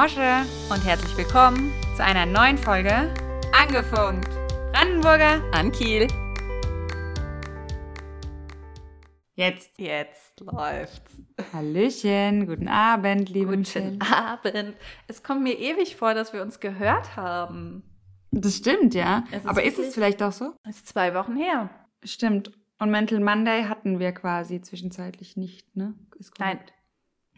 Mosche und herzlich willkommen zu einer neuen Folge Angefunkt. Brandenburger An Kiel. Jetzt. Jetzt läuft's. Hallöchen, guten Abend, liebe Guten Michelle. Abend. Es kommt mir ewig vor, dass wir uns gehört haben. Das stimmt, ja. Es ist Aber ist es vielleicht auch so? Das ist zwei Wochen her. Stimmt. Und Mental Monday hatten wir quasi zwischenzeitlich nicht, ne? Nein.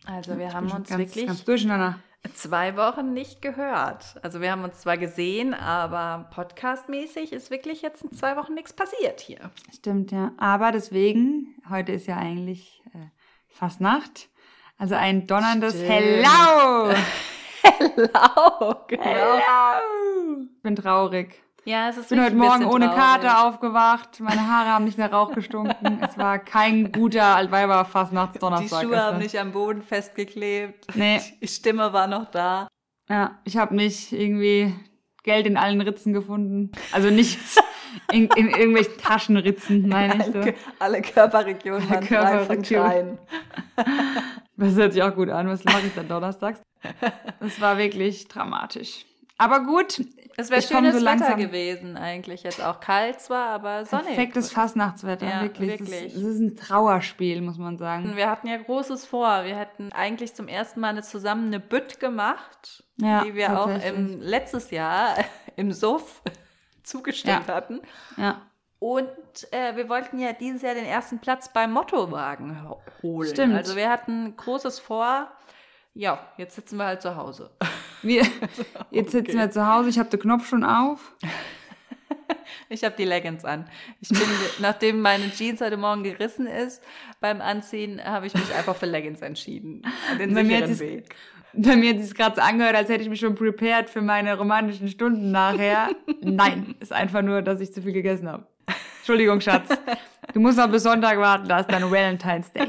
Also wir haben uns ganz, wirklich Ganz durcheinander. Zwei Wochen nicht gehört. Also wir haben uns zwar gesehen, aber podcastmäßig ist wirklich jetzt in zwei Wochen nichts passiert hier. Stimmt, ja. Aber deswegen, heute ist ja eigentlich äh, Fastnacht. Also ein donnerndes Stimmt. Hello! Hello, genau. Hello! Ich bin traurig. Ja, es ist Ich bin heute Morgen ohne traurig. Kater aufgewacht. Meine Haare haben nicht nach Rauch gestunken. es war kein guter Altweiber Die. Schuhe haben nicht am Boden festgeklebt. Nee. Die Stimme war noch da. Ja, ich habe nicht irgendwie Geld in allen Ritzen gefunden. Also nichts in, in irgendwelchen Taschenritzen, meine ich so. Alle, Körperregionen Alle waren Körperregionen. Das hört sich auch gut an. Was mache ich dann donnerstags? Das war wirklich dramatisch. Aber gut, Es wäre schönes so Wetter gewesen eigentlich. Jetzt auch kalt zwar, aber sonnig. perfektes Fastnachtswetter, Ja, wirklich. Es wirklich. ist, es ist ein Trauerspiel, muss man sagen. Wir hatten ja Großes vor. Wir hätten eigentlich zum ersten Mal eine, zusammen eine Bütt gemacht, Ja, die wir auch im, letztes Jahr im Suff zugestimmt Ja. hatten. Ja, Und äh, wir wollten ja dieses Jahr den ersten Platz beim Mottowagen ho- holen. Stimmt. Also wir hatten Großes vor. Ja, jetzt sitzen wir halt zu Hause. wir, jetzt sitzen Okay. wir zu Hause. Ich habe den Knopf schon auf. Ich habe die Leggings an. Ich bin, nachdem meine Jeans heute Morgen gerissen ist, beim Anziehen habe ich mich einfach für Leggings entschieden. Den Bei mir hat sicheren es- Weg. Bei mir hat es gerade so angehört, als hätte ich mich schon prepared für meine romantischen Stunden nachher. Nein, ist einfach nur, dass ich zu viel gegessen habe. Entschuldigung, Schatz. Du musst noch bis Sonntag warten, da ist dann Valentine's Day.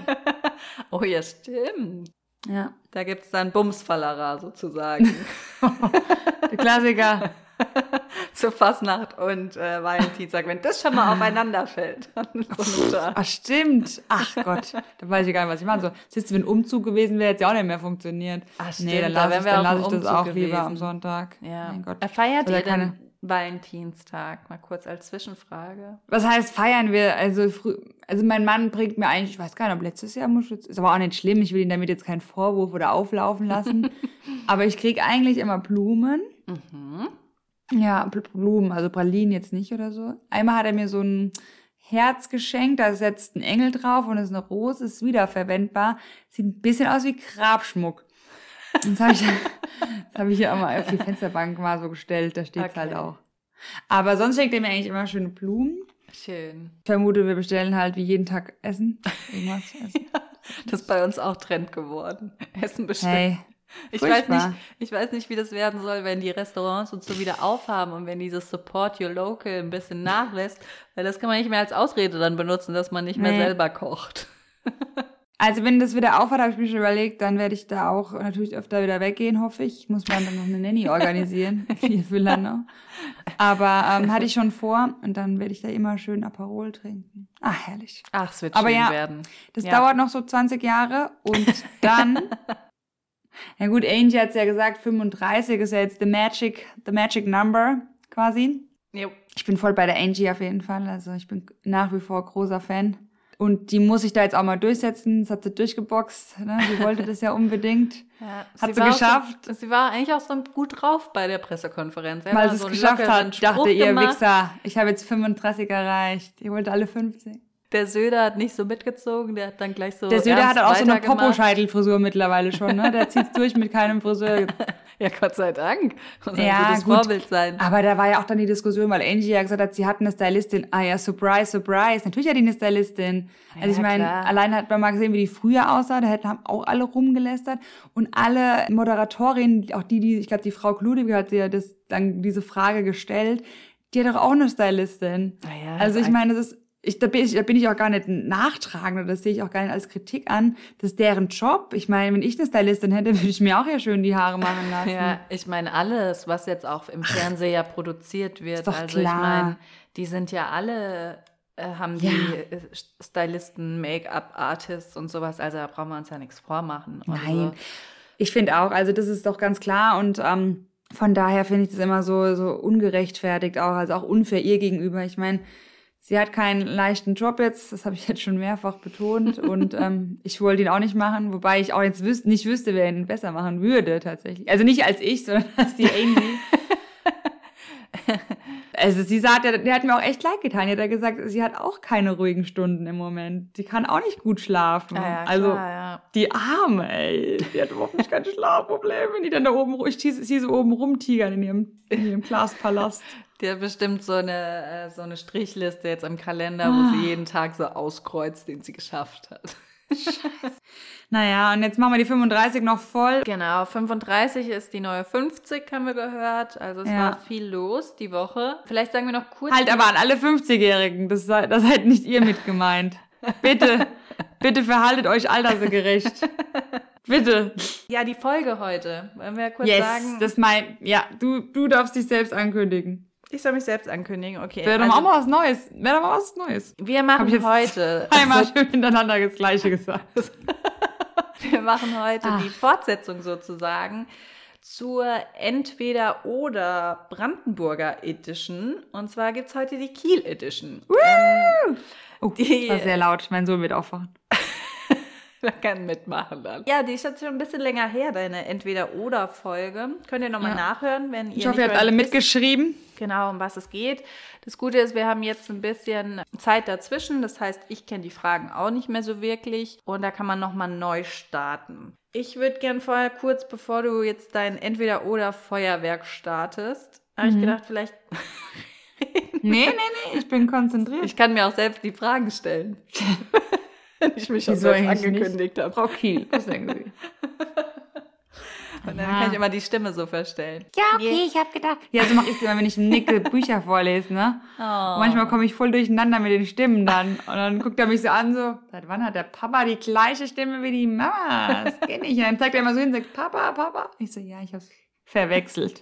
Oh ja, stimmt. Ja, Da gibt es dann Bumsfallera sozusagen. Klassiker. Zur Fastnacht und äh, Valentinstag, wenn das schon mal aufeinander fällt. so. Ach, stimmt. Ach Gott, da weiß ich gar nicht, was ich machen soll. Siehst du, wenn Umzug gewesen wäre, hätte es ja auch nicht mehr funktioniert. Ach, nee, stimmt, dann da lasse wären ich, dann lass ich das auch lieber gewesen. am Sonntag. Ja. Mein Gott. Äh, Feiert Oder ihr denn Valentinstag? Mal kurz als Zwischenfrage. Was heißt feiern wir? Also, frü also mein Mann bringt mir eigentlich, ich weiß gar nicht, ob letztes Jahr Muschelz, ist aber auch nicht schlimm, ich will ihn damit jetzt keinen Vorwurf oder auflaufen lassen. aber ich krieg eigentlich immer Blumen. Mhm. Ja, Bl- Blumen, also Pralinen jetzt nicht oder so. Einmal hat er mir so ein Herz geschenkt, da setzt ein Engel drauf und ist eine Rose, ist wiederverwendbar. Sieht ein bisschen aus wie Grabschmuck. Das habe ich, das hab ich hier auch mal auf die Fensterbank mal so gestellt, da steht Okay. halt auch. Aber sonst schenkt er mir eigentlich immer schöne Blumen. Schön. Ich vermute, wir bestellen halt wie jeden Tag Essen. Irgendwas essen. Das ist bei uns auch Trend geworden. Essen bestellen. Hey, Ich weiß, nicht, ich weiß nicht, wie das werden soll, wenn die Restaurants und so wieder aufhaben und wenn dieses Support Your Local ein bisschen nachlässt, weil das kann man nicht mehr als Ausrede dann benutzen, dass man nicht mehr Nee. selber kocht. also wenn das wieder aufhört, habe ich mir schon überlegt, dann werde ich da auch natürlich öfter wieder weggehen, hoffe ich. Ich muss mir dann noch eine Nanny organisieren hier für Landau. Aber ähm, hatte ich schon vor und dann werde ich da immer schön Aperol trinken. Ah, herrlich. Ach, es wird Aber schön ja, werden. Das Ja. dauert noch so 20 Jahre und dann. ja gut, Angie hat es ja gesagt, 35 ist ja jetzt the magic, the magic number quasi. Jo. Ich bin voll bei der Angie auf jeden Fall. Also ich bin nach wie vor großer Fan. Und die muss ich da jetzt auch mal durchsetzen. Das hat sie durchgeboxt. Ne? Sie wollte das ja unbedingt. Ja, Hat sie auch geschafft. So, sie war eigentlich auch so gut drauf bei der Pressekonferenz. Sie Weil sie es so geschafft hat, dachte ihr gemacht. Wichser, ich habe jetzt 35 erreicht. Ihr wollt alle 50. Der Söder hat nicht so mitgezogen, der hat dann gleich so. Der Söder ernst hat auch so eine. Popo-Scheitelfrisur mittlerweile schon. Ne? Der zieht's durch mit keinem Friseur. Ja, Gott sei Dank. Muss ein Ja, gutes gut. Vorbild sein. Aber da war ja auch dann die Diskussion, weil Angie ja gesagt hat, sie hat eine Stylistin. Ah ja, surprise, surprise. Natürlich hat die eine Stylistin. Also Ja, ich meine, allein hat man mal gesehen, wie die früher aussah. Da hätten haben auch alle rumgelästert. Und alle Moderatorinnen, auch die, die, ich glaube, die Frau Kludig hat ja das, dann diese Frage gestellt, die hat doch auch eine Stylistin. Naja, also ist ich meine, das ist, ich, da, bin ich, da bin ich auch gar nicht nachtragend oder das sehe ich auch gar nicht als Kritik an. Das ist deren Job. Ich meine, wenn ich eine Stylistin hätte, würde ich mir auch ja schön die Haare machen lassen. Ja, ich meine, alles, was jetzt auch im Fernsehen ja produziert wird, Ist doch also klar. ich meine, die sind ja alle, äh, haben die Ja. äh, Stylisten, Make-up-Artists und sowas, also da brauchen wir uns ja nichts vormachen. Nein. So. Ich finde auch, also das ist doch ganz klar und ähm, von daher finde ich das immer so, so ungerechtfertigt auch, also auch unfair ihr gegenüber. Ich meine, sie hat keinen leichten Job jetzt, das habe ich jetzt schon mehrfach betont und ähm, ich wollte ihn auch nicht machen, wobei ich auch jetzt wüs nicht wüsste, wer ihn besser machen würde tatsächlich. Also nicht als ich, sondern als die Amy. Also sie sagt, der, der hat mir auch echt leid getan. Die hat ja gesagt, sie hat auch keine ruhigen Stunden im Moment. Sie kann auch nicht gut schlafen. Ja, ja, also klar, ja. die Arme, ey. Die hat überhaupt nicht keine Schlafprobleme. Wenn die dann da oben, ich sie sie so oben rumtigern in ihrem, in ihrem Glaspalast. Die hat bestimmt so eine, äh, so eine Strichliste jetzt am Kalender, wo Ah. sie jeden Tag so auskreuzt, den sie geschafft hat. Naja, und jetzt machen wir die 35 noch voll. Genau, 35 ist die neue 50, haben wir gehört. Also es Ja. war viel los die Woche. Vielleicht sagen wir noch kurz. Halt aber an alle 50-Jährigen. Das, sei- das seid nicht ihr mit gemeint. Bitte, bitte verhaltet euch altersgerecht. Bitte. Ja, die Folge heute. Wollen wir kurz Yes, sagen? das mein, ja, du, du darfst dich selbst ankündigen. Ich soll mich selbst ankündigen. Okay. Wäre doch also, mal was Neues. Wäre doch mal was Neues. wir machen ich heute. Einmal schön hintereinander das Gleiche gesagt. Wir machen heute Ach. die Fortsetzung sozusagen zur Entweder-Oder Brandenburger Edition. Und zwar gibt es heute die Kiel Edition. Ähm, Oh, Die- das war sehr laut. Mein Sohn wird aufwachen. wer kann mitmachen dann? Ja, die ist jetzt schon ein bisschen länger her, deine Entweder-Oder-Folge. Könnt ihr nochmal Ja. nachhören, wenn ihr Ich hoffe, ihr habt alle mitgeschrieben. Genau, um was es geht. Das Gute ist, wir haben jetzt ein bisschen Zeit dazwischen. Das heißt, ich kenne die Fragen auch nicht mehr so wirklich. Und da kann man nochmal neu starten. Ich würde gern vorher kurz, bevor du jetzt dein Entweder-Oder-Feuerwerk startest, habe ich Mhm. gedacht, vielleicht, Nee, nee, nee, ich bin konzentriert. ich kann mir auch selbst die Fragen stellen. Wenn ich mich schon selbst nicht? angekündigt habe. Frau Kiel, was denken Sie? Und dann Ja. kann ich immer die Stimme so verstellen. Ja, okay, ich habe gedacht. Ja, so mache ich immer, wenn ich Nicke Bücher vorlese, ne? Oh. Manchmal komme ich voll durcheinander mit den Stimmen dann. Und dann guckt er mich so an, so, seit wann hat der Papa die gleiche Stimme wie die Mama? Das geht nicht. Und dann zeigt er immer so hin und sagt, Papa, Papa. Ich so, ja, ich hab's verwechselt.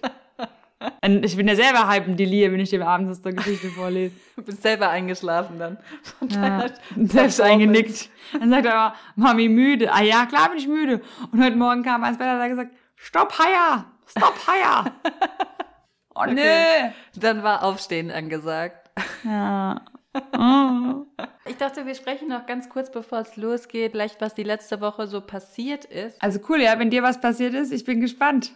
Und ich bin ja selber halb ein Delir, wenn ich dem abends aus der Geschichte vorlese. Du bist selber eingeschlafen dann. Von Ja, selbst eingenickt. Dann sagt er immer, Mami, müde. Ah ja, klar bin ich müde. Und heute Morgen kam er ins Bett und hat gesagt, stopp, Haier, stopp, Haier. Oh, Okay. nee. Dann war Aufstehen angesagt. Ja. Oh. Ich dachte, wir sprechen noch ganz kurz, bevor es losgeht, vielleicht was die letzte Woche so passiert ist. Also cool, ja, wenn dir was passiert ist, ich bin gespannt.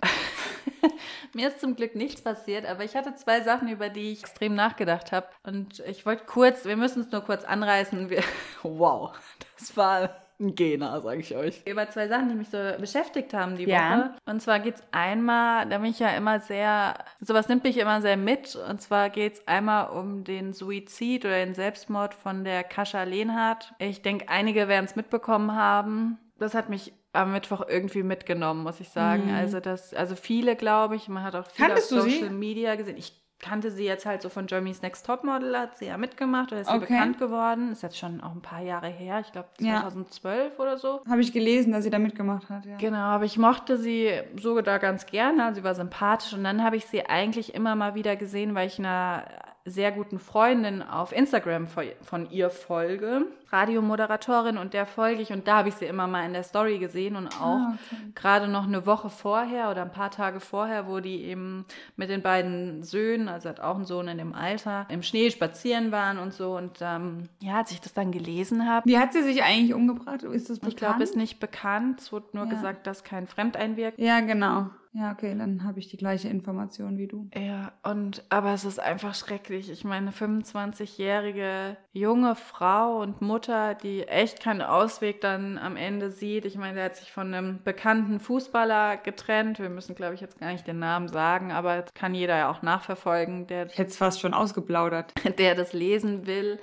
Mir ist zum Glück nichts passiert, aber ich hatte zwei Sachen, über die ich extrem nachgedacht habe. Und ich wollte kurz, wir müssen es nur kurz anreißen. Wir, wow, das war ein Gena, sage ich euch. Über zwei Sachen, die mich so beschäftigt haben die Ja. Woche. Und zwar geht es einmal, da bin ich ja immer sehr, sowas nimmt mich immer sehr mit. Und zwar geht es einmal um den Suizid oder den Selbstmord von der Kascha Lehnhardt. Ich denke, einige werden es mitbekommen haben. Das hat mich am Mittwoch irgendwie mitgenommen, muss ich sagen. Mhm. Also das, also viele, glaube ich, man hat auch viele Kanntest auf? Social Media gesehen. Ich kannte sie jetzt halt so von Germany's Next Topmodel, hat sie ja mitgemacht oder ist sie Okay. bekannt geworden. Ist jetzt schon auch ein paar Jahre her, ich glaube Ja. 2012 oder so. Habe ich gelesen, dass sie da mitgemacht hat, ja. Genau, aber ich mochte sie sogar da ganz gerne. Sie war sympathisch und dann habe ich sie eigentlich immer mal wieder gesehen, weil ich einer sehr guten Freundin auf Instagram von- ihr folge, Radiomoderatorin und der folge ich und da habe ich sie immer mal in der Story gesehen und auch Ah, okay. gerade noch eine Woche vorher oder ein paar Tage vorher, wo die eben mit den beiden Söhnen, also hat auch einen Sohn in dem Alter, im Schnee spazieren waren und so und ähm, ja, als ich das dann gelesen habe, Wie hat sie sich eigentlich umgebracht? Ist das bekannt? ich glaube, ist nicht bekannt. Es wurde nur Ja. gesagt, dass kein Fremdeinwirken Ja, genau. Ja, okay, dann habe ich die gleiche Information wie du. Ja, und aber es ist einfach schrecklich. Ich meine, 25-jährige junge Frau und Mutter, die echt keinen Ausweg dann am Ende sieht. Ich meine, der hat sich von einem bekannten Fußballer getrennt. Wir müssen, glaube ich, jetzt gar nicht den Namen sagen, aber das kann jeder ja auch nachverfolgen, der, es fast schon ausgeplaudert. der das lesen will.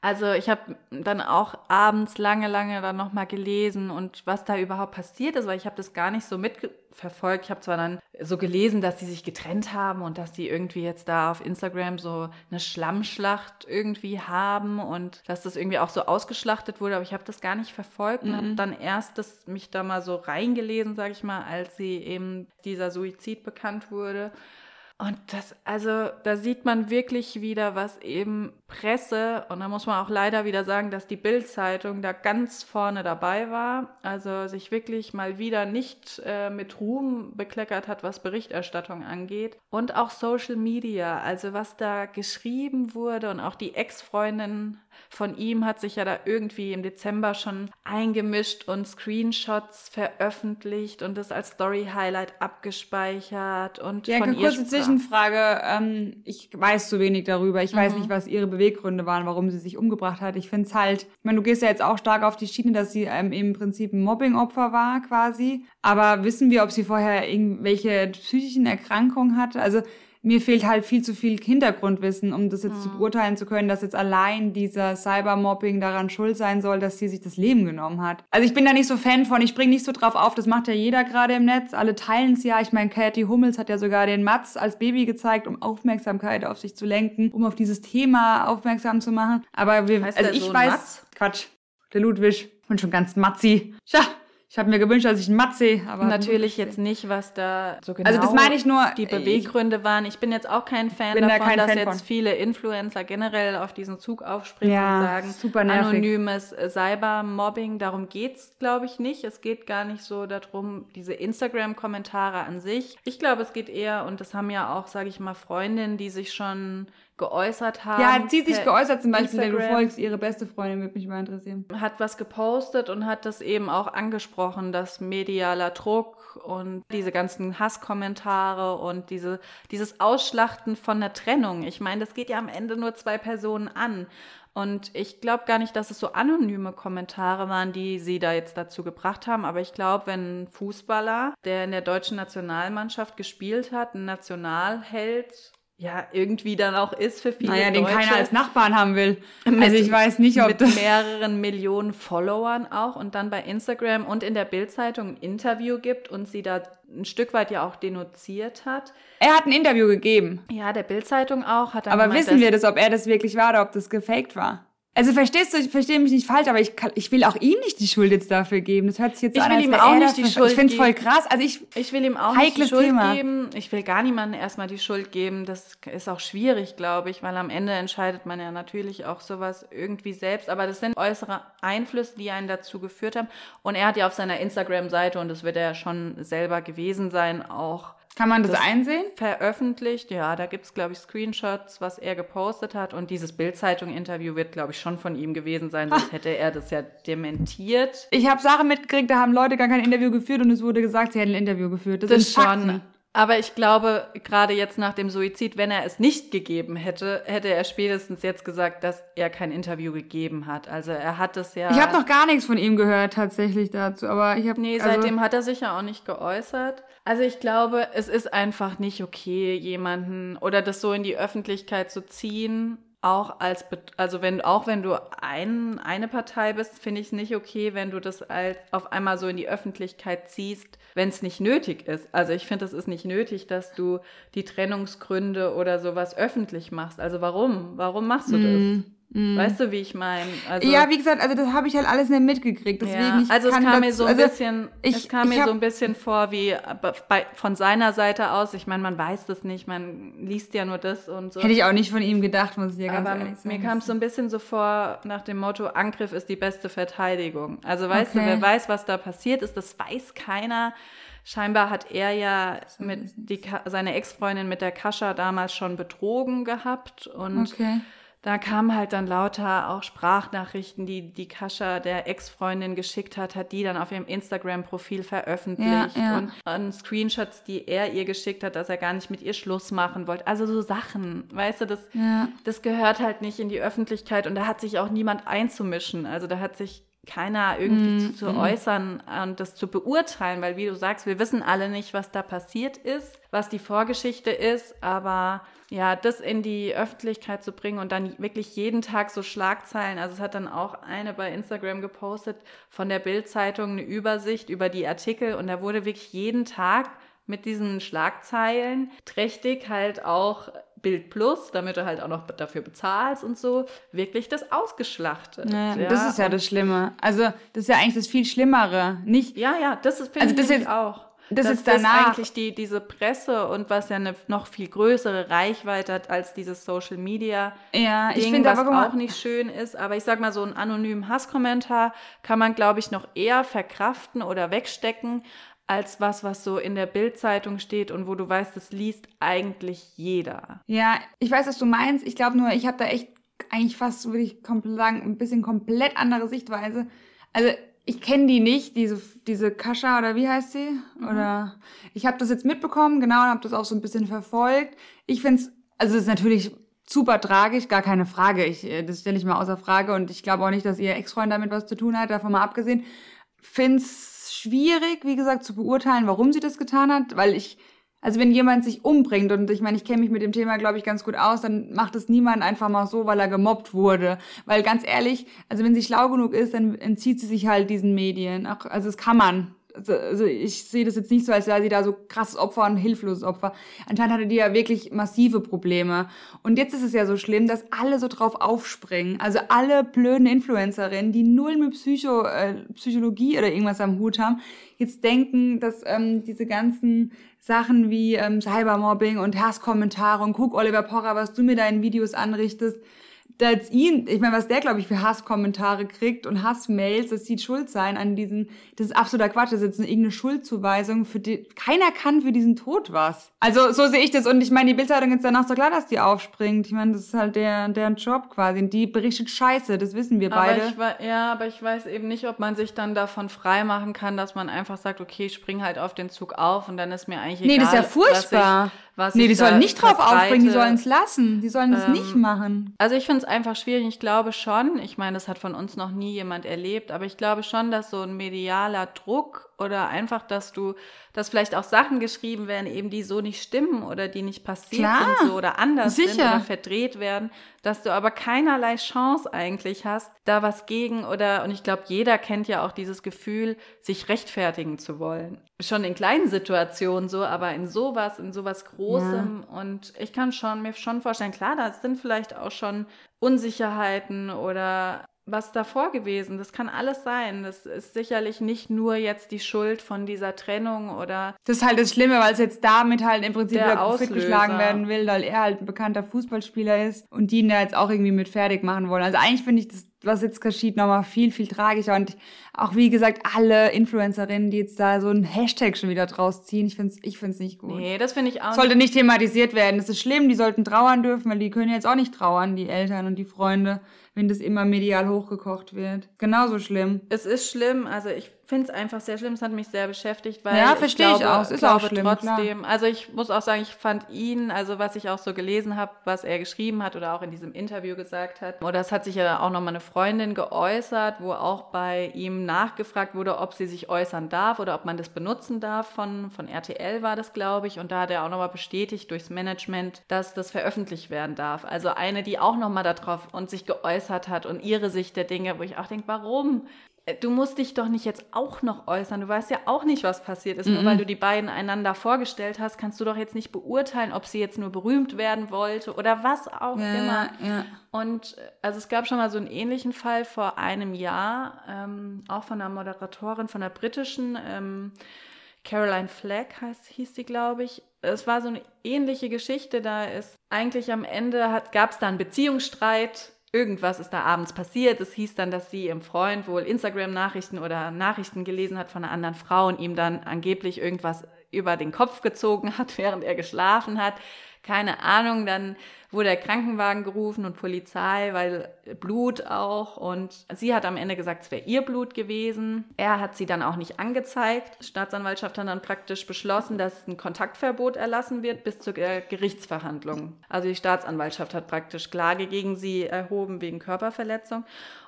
Also ich habe dann auch abends lange, lange dann nochmal gelesen und was da überhaupt passiert ist, weil ich habe das gar nicht so mitverfolgt. Ich habe zwar dann so gelesen, dass die sich getrennt haben und dass die irgendwie jetzt da auf Instagram so eine Schlammschlacht irgendwie haben und dass das irgendwie auch so ausgeschlachtet wurde, aber ich habe das gar nicht verfolgt und habe dann erst das, mich da mal so reingelesen, sage ich mal, als sie eben dieser Suizid bekannt wurde. Und das, also, da sieht man wirklich wieder, was eben Presse. Und da muss man auch leider wieder sagen, dass die Bild-Zeitung da ganz vorne dabei war. Also sich wirklich mal wieder nicht äh, mit Ruhm bekleckert hat, was Berichterstattung angeht. Und auch Social Media, also was da geschrieben wurde und auch die Ex-Freundin von ihm hat sich ja da irgendwie im Dezember schon eingemischt und Screenshots veröffentlicht und das als Story-Highlight abgespeichert und ja, von eine ihr kurze. Zwischenfrage. Ähm, ich weiß zu wenig darüber. Ich weiß Mhm. nicht, was ihre Beweggründe waren, warum sie sich umgebracht hat. Ich finde es halt, ich meine, du gehst ja jetzt auch stark auf die Schiene, dass sie ähm, im Prinzip ein Mobbing-Opfer war quasi. Aber wissen wir, ob sie vorher irgendwelche psychischen Erkrankungen hatte? Also mir fehlt halt viel zu viel Hintergrundwissen, um das jetzt zu beurteilen zu können, dass jetzt allein dieser Cybermobbing daran schuld sein soll, dass sie sich das Leben genommen hat. Also ich bin da nicht so Fan von, ich bringe nicht so drauf auf, das macht ja jeder gerade im Netz, alle teilen es ja. Ich meine, Cathy Hummels hat ja sogar den Mats als Baby gezeigt, um Aufmerksamkeit auf sich zu lenken, um auf dieses Thema aufmerksam zu machen. Aber wir, Heißt also ich Sohn weiß, Mats? Quatsch, der Ludwig, ich bin schon ganz Matzi. Tja, ich habe mir gewünscht, dass ich einen Matzi, aber Natürlich jetzt nicht, was da so genau Also das meine ich nur, die ich- Beweggründe waren. Ich bin jetzt auch kein Fan bin da davon, kein dass Fan jetzt von. viele Influencer generell auf diesen Zug aufspringen Ja, und sagen, super nervig. anonymes äh, Cybermobbing, darum geht's, glaube ich, nicht. Es geht gar nicht so darum, diese Instagram-Kommentare an sich. Ich glaube, es geht eher, und das haben ja auch, sage ich mal, Freundinnen, die sich schon geäußert haben. Ja, hat sie sich geäußert zum Beispiel, der du folgst, ihre beste Freundin, würde mich mal interessieren. hat was gepostet und hat das eben auch angesprochen, dass medialer Druck und diese ganzen Hasskommentare und diese, dieses Ausschlachten von der Trennung. Ich meine, das geht ja am Ende nur zwei Personen an. Und ich glaube gar nicht, dass es so anonyme Kommentare waren, die sie da jetzt dazu gebracht haben. Aber ich glaube, wenn ein Fußballer, der in der deutschen Nationalmannschaft gespielt hat, ein Nationalheld, ja, irgendwie dann auch ist für viele Naja, den Deutsche, keiner als Nachbarn haben will. Mit- also ich weiß nicht, ob mit das... mehreren Millionen Followern auch und dann bei Instagram und in der Bildzeitung ein Interview gibt und sie da ein Stück weit ja auch denunziert hat. Er hat ein Interview gegeben. Ja, der Bildzeitung auch hat Aber gemeint, wissen wir das, ob er das wirklich war oder ob das gefaked war? Also verstehst du, ich verstehe mich nicht falsch, aber ich, kann, ich will auch ihm nicht die Schuld jetzt dafür geben. Das hört sich jetzt Ich an, will ihm auch nicht die Schuld Ich finde es voll krass. Also ich, Ich will ihm auch nicht die Schuld Thema. geben. Ich will gar niemandem erstmal die Schuld geben. Das ist auch schwierig, glaube ich, weil am Ende entscheidet man ja natürlich auch sowas irgendwie selbst. Aber das sind äußere Einflüsse, die einen dazu geführt haben. Und er hat ja auf seiner Instagram-Seite, und das wird er ja schon selber gewesen sein, auch kann man das, Das- einsehen? veröffentlicht. Ja, da gibt es, glaube ich, Screenshots, was er gepostet hat. Und dieses Bild-Zeitung-Interview wird, glaube ich, schon von ihm gewesen sein, sonst hätte er das ja dementiert. Ich habe Sachen mitgekriegt, da haben Leute gar kein Interview geführt und es wurde gesagt, sie hätten ein Interview geführt. Das, sind Fakten. Aber ich glaube, gerade jetzt nach dem Suizid, wenn er es nicht gegeben hätte, hätte er spätestens jetzt gesagt, dass er kein Interview gegeben hat. Also er hat es ja. Ich habe noch gar nichts von ihm gehört tatsächlich dazu, aber ich habe Nee, also, seitdem hat er sich ja auch nicht geäußert. Also ich glaube, es ist einfach nicht okay, jemanden oder das so in die Öffentlichkeit zu ziehen. Auch als, also wenn, auch wenn du ein, eine Partei bist, finde ich es nicht okay, wenn du das als auf einmal so in die Öffentlichkeit ziehst, wenn es nicht nötig ist. Also ich finde, es ist nicht nötig, dass du die Trennungsgründe oder sowas öffentlich machst. Also warum? Warum machst du das? Weißt du, wie ich meine? Also, ja, wie gesagt, also das habe ich halt alles nicht mitgekriegt. Deswegen ja, ich also es kam mir so ein also bisschen, ich- es kam mir so ein bisschen vor wie äh, bei, von seiner Seite aus. Ich meine, man weiß das nicht, man liest ja nur das und so. Hätte ich auch nicht von ihm gedacht, muss ich dir ganz Aber ehrlich sagen. mir kam es so ein bisschen so vor nach dem Motto, Angriff ist die beste Verteidigung. Also weißt du, Okay. wer weiß, was da passiert ist, das weiß keiner. Scheinbar hat er ja mit die, seine Ex-Freundin mit der Kascha damals schon betrogen gehabt und Okay. Da kamen halt dann lauter auch Sprachnachrichten, die die Kascha der Ex-Freundin geschickt hat, hat die dann auf ihrem Instagram-Profil veröffentlicht Ja, ja. und an Screenshots, die er ihr geschickt hat, dass er gar nicht mit ihr Schluss machen wollte. Also so Sachen, weißt du, das, Ja. das gehört halt nicht in die Öffentlichkeit und da hat sich auch niemand einzumischen. Also da hat sich keiner irgendwie zu, zu äußern und das zu beurteilen, weil wie du sagst, wir wissen alle nicht, was da passiert ist, was die Vorgeschichte ist, aber ja, das in die Öffentlichkeit zu bringen und dann wirklich jeden Tag so Schlagzeilen, also es hat dann auch eine bei Instagram gepostet von der Bild-Zeitung eine Übersicht über die Artikel und da wurde wirklich jeden Tag mit diesen Schlagzeilen trächtig halt auch Bild Plus, damit du halt auch noch dafür bezahlst und so, wirklich das ausgeschlachtet. Ja, das ist ja das Schlimme. Also, das ist ja eigentlich das viel Schlimmere. Nicht, Ja, ja, das ist, Also ich das jetzt- auch. Das ist danach. eigentlich die, diese Presse und was ja eine noch viel größere Reichweite hat als dieses Social Media. Ja, ich finde was auch nicht schön ist. Aber ich sag mal, so einen anonymen Hasskommentar kann man, glaube ich, noch eher verkraften oder wegstecken, als was, was so in der Bildzeitung steht und wo du weißt, das liest eigentlich jeder. Ja, ich weiß, was du meinst. Ich glaube nur, ich habe da echt eigentlich fast, würde ich sagen, ein bisschen komplett andere Sichtweise. Also ich kenne die nicht, diese, diese Kascha oder wie heißt sie? Mhm. Oder ich habe das jetzt mitbekommen, genau, und habe das auch so ein bisschen verfolgt. Ich finde es, also es ist natürlich super tragisch, gar keine Frage. Ich, äh, das stelle ich mal außer Frage und ich glaube auch nicht, dass ihr Ex-Freund damit was zu tun hat, davon mal abgesehen. Find's schwierig, wie gesagt, zu beurteilen, warum sie das getan hat, weil ich also wenn jemand sich umbringt, und ich meine, ich kenne mich mit dem Thema, glaube ich, ganz gut aus, dann macht es niemand einfach mal so, weil er gemobbt wurde. Weil ganz ehrlich, also wenn sie schlau genug ist, dann entzieht sie sich halt diesen Medien. Auch, also das kann man. Also, also ich sehe das jetzt nicht so, als wäre sie da so krasses Opfer und hilfloses Opfer. Anscheinend hatte die ja wirklich massive Probleme. Und jetzt ist es ja so schlimm, dass alle so drauf aufspringen. Also alle blöden Influencerinnen, die null mit Psycho, äh, Psychologie oder irgendwas am Hut haben, jetzt denken, dass ähm, diese ganzen Sachen wie ähm, Cybermobbing und Hasskommentare und guck Oliver Pocher, was du mir da in Videos anrichtest, dass ihn, ich meine, was der, glaube ich, für Hasskommentare kriegt und Hassmails, das sieht Schuld sein an diesen, das ist absoluter Quatsch, das ist jetzt eine, irgendeine Schuldzuweisung, für die, keiner kann für diesen Tod was. Also, so sehe ich das und ich meine, die Bildzeitung ist danach so klar, dass die aufspringt. Ich meine, das ist halt der, deren Job quasi und die berichtet Scheiße, das wissen wir beide. Aber ich, ja, aber ich weiß eben nicht, ob man sich dann davon freimachen kann, dass man einfach sagt, okay, ich spring halt auf den Zug auf und dann ist mir eigentlich egal. Nee, das ist ja furchtbar. Was nee, die sollen nicht drauf verbreite. aufspringen, die sollen es lassen. Die sollen es ähm, nicht machen. Also ich finde es einfach schwierig. Ich glaube schon, ich meine, das hat von uns noch nie jemand erlebt, aber ich glaube schon, dass so ein medialer Druck oder einfach, dass du, dass vielleicht auch Sachen geschrieben werden, eben die so nicht stimmen oder die nicht passiert Klar, sind so oder anders sicher. sind oder verdreht werden, dass du aber keinerlei Chance eigentlich hast, da was gegen oder und ich glaube, jeder kennt ja auch dieses Gefühl, sich rechtfertigen zu wollen. Schon in kleinen Situationen so, aber in sowas, in sowas Großem ja. und ich kann schon mir schon vorstellen, klar, da sind vielleicht auch schon Unsicherheiten oder was davor gewesen. Das kann alles sein. Das ist sicherlich nicht nur jetzt die Schuld von dieser Trennung oder. Das ist halt das Schlimme, weil es jetzt damit halt im Prinzip geschlagen werden will, weil er halt ein bekannter Fußballspieler ist und die ihn da jetzt auch irgendwie mit fertig machen wollen. Also eigentlich finde ich das, was jetzt geschieht, nochmal viel, viel tragischer und auch wie gesagt, alle Influencerinnen, die jetzt da so einen Hashtag schon wieder draus ziehen, ich finde es ich find's nicht gut. Nee, das finde ich auch Sollte nicht thematisiert werden. Das ist schlimm, die sollten trauern dürfen, weil die können jetzt auch nicht trauern, die Eltern und die Freunde wenn das immer medial hochgekocht wird. Genauso schlimm. Es ist schlimm, also ich finde es einfach sehr schlimm. Es hat mich sehr beschäftigt, weil ja, verstehe ich, glaube, ich auch. Es ist auch schlimm, trotzdem. Klar. Also ich muss auch sagen, ich fand ihn, also was ich auch so gelesen habe, was er geschrieben hat oder auch in diesem Interview gesagt hat, oder es hat sich ja auch nochmal eine Freundin geäußert, wo auch bei ihm nachgefragt wurde, ob sie sich äußern darf oder ob man das benutzen darf. Von, von RTL war das, glaube ich. Und da hat er auch nochmal bestätigt durchs Management, dass das veröffentlicht werden darf. Also eine, die auch nochmal darauf und sich geäußert hat und ihre Sicht der Dinge, wo ich auch denke, warum? Du musst dich doch nicht jetzt auch noch äußern. Du weißt ja auch nicht, was passiert ist. -mm. Nur weil du die beiden einander vorgestellt hast, kannst du doch jetzt nicht beurteilen, ob sie jetzt nur berühmt werden wollte oder was auch ja, immer. Ja. Und also es gab schon mal so einen ähnlichen Fall vor einem Jahr, ähm, auch von einer Moderatorin von der britischen, ähm, Caroline Fleck heißt, hieß die, glaube ich. Es war so eine ähnliche Geschichte. Da ist eigentlich am Ende gab es da einen Beziehungsstreit irgendwas ist da abends passiert. Es hieß dann, dass sie ihrem Freund wohl Instagram-Nachrichten oder Nachrichten gelesen hat von einer anderen Frau und ihm dann angeblich irgendwas über den Kopf gezogen hat, während er geschlafen hat. Keine Ahnung, dann wurde der Krankenwagen gerufen und Polizei, weil Blut auch. Und sie hat am Ende gesagt, es wäre ihr Blut gewesen. Er hat sie dann auch nicht angezeigt. Staatsanwaltschaft hat dann praktisch beschlossen, dass ein Kontaktverbot erlassen wird bis zur Gerichtsverhandlung. Also die Staatsanwaltschaft hat praktisch Klage gegen sie erhoben wegen Körperverletzung.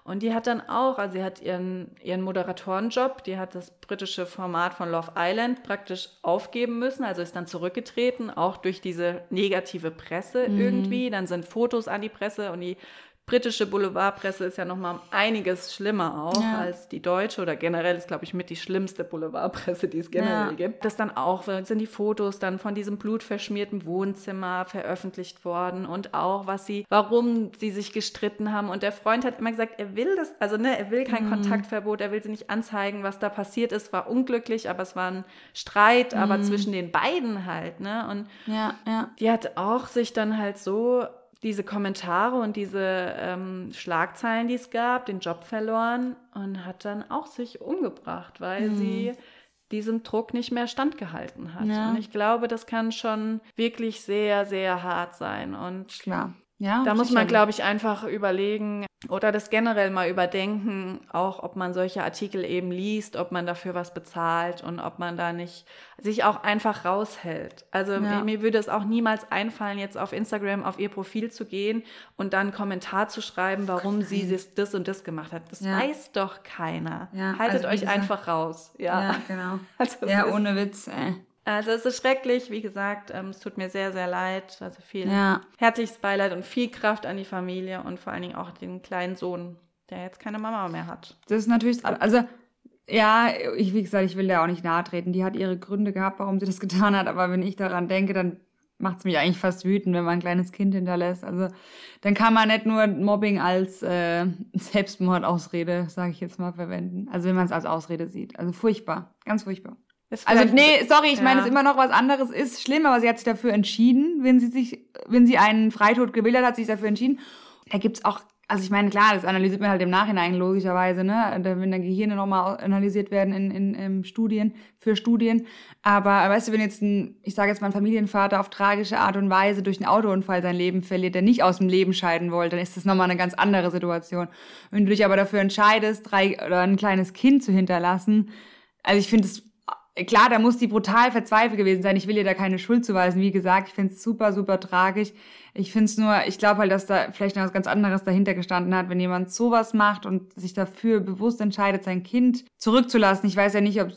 Und die hat dann auch, also sie hat ihren, ihren Moderatorenjob, die hat das britische Format von Love Island praktisch aufgeben müssen, also ist dann zurückgetreten, auch durch diese negative Presse mhm. irgendwie. Dann sind Fotos an die Presse und die britische Boulevardpresse ist ja noch mal einiges schlimmer auch Ja. als die deutsche oder generell ist, glaube ich, mit die schlimmste Boulevardpresse, die es generell Ja. gibt. Das dann auch, sind die Fotos dann von diesem blutverschmierten Wohnzimmer veröffentlicht worden und auch, was sie, warum sie sich gestritten haben. Und der Freund hat immer gesagt, er will das, also ne, er will kein Mhm. Kontaktverbot, er will sie nicht anzeigen, was da passiert ist, war unglücklich, aber es war ein Streit, Mhm. aber zwischen den beiden halt, ne? Und Ja, ja. die hat auch sich dann halt so diese Kommentare und diese ähm, Schlagzeilen, die es gab, den Job verloren und hat dann auch sich umgebracht, weil Mhm. sie diesem Druck nicht mehr standgehalten hat. Ja. Und ich glaube, das kann schon wirklich sehr, sehr hart sein. Und Klar. Ja, da muss man, glaube ich, einfach überlegen oder das generell mal überdenken, auch ob man solche Artikel eben liest, ob man dafür was bezahlt und ob man da nicht sich auch einfach raushält. Also Ja. mir, mir würde es auch niemals einfallen, jetzt auf Instagram auf ihr Profil zu gehen und dann einen Kommentar zu schreiben, warum sie nein. das, das und das gemacht hat. Das Ja. weiß doch keiner. Haltet also euch einfach raus. Ja. Genau. Also Ja, ohne Witz, ey. Also es ist schrecklich, wie gesagt, ähm, es tut mir sehr, sehr leid. Also viel Ja. herzliches Beileid und viel Kraft an die Familie und vor allen Dingen auch den kleinen Sohn, der jetzt keine Mama mehr hat. Das ist natürlich, also, ja, ich, wie gesagt, ich will der auch nicht nahe treten. Die hat ihre Gründe gehabt, warum sie das getan hat, aber wenn ich daran denke, dann macht es mich eigentlich fast wütend, wenn man ein kleines Kind hinterlässt. Also, dann kann man nicht nur Mobbing als äh, Selbstmordausrede, sage ich jetzt mal, verwenden. Also, wenn man es als Ausrede sieht. Also, furchtbar. Ganz furchtbar. Also, nee, sorry, ich meine, Ja. es ist immer noch was anderes ist schlimm, aber sie hat sich dafür entschieden, wenn sie sich, wenn sie einen Freitod gewählt hat, hat sie sich dafür entschieden. Da gibt's auch, also ich meine, klar, das analysiert man halt im Nachhinein logischerweise, ne? Da, wenn dann Gehirne nochmal analysiert werden in, in, in Studien, für Studien. Aber weißt du, wenn jetzt ein, ich sage jetzt mal, ein Familienvater auf tragische Art und Weise durch einen Autounfall sein Leben verliert, der nicht aus dem Leben scheiden wollte, dann ist das nochmal eine ganz andere Situation. Wenn du dich aber dafür entscheidest, drei oder ein kleines Kind zu hinterlassen, also ich finde es Klar, da muss die brutal verzweifelt gewesen sein. Ich will ihr da keine Schuld zuweisen. Wie gesagt, ich finde es super, super tragisch. Ich finde es nur, ich glaube halt, dass da vielleicht noch was ganz anderes dahinter gestanden hat, wenn jemand sowas macht und sich dafür bewusst entscheidet, sein Kind zurückzulassen. Ich weiß ja nicht, ob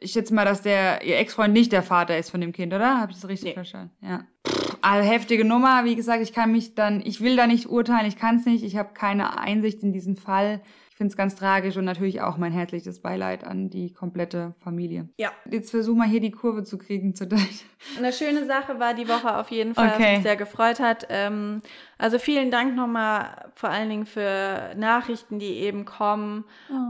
ich schätze mal, dass der ihr Ex-Freund nicht der Vater ist von dem Kind, oder? Habe ich das richtig Nee. verstanden? Ja. Pff, Also heftige Nummer. Wie gesagt, ich kann mich dann, ich will da nicht urteilen, ich kann es nicht. Ich habe keine Einsicht in diesen Fall. Ich finde es ganz tragisch und natürlich auch mein herzliches Beileid an die komplette Familie. Ja. Jetzt versuch mal hier die Kurve zu kriegen zu Deutsch. Eine schöne Sache war die Woche auf jeden Fall, Okay. was mich sehr gefreut hat. Ähm, also vielen Dank nochmal vor allen Dingen für Nachrichten, die eben kommen.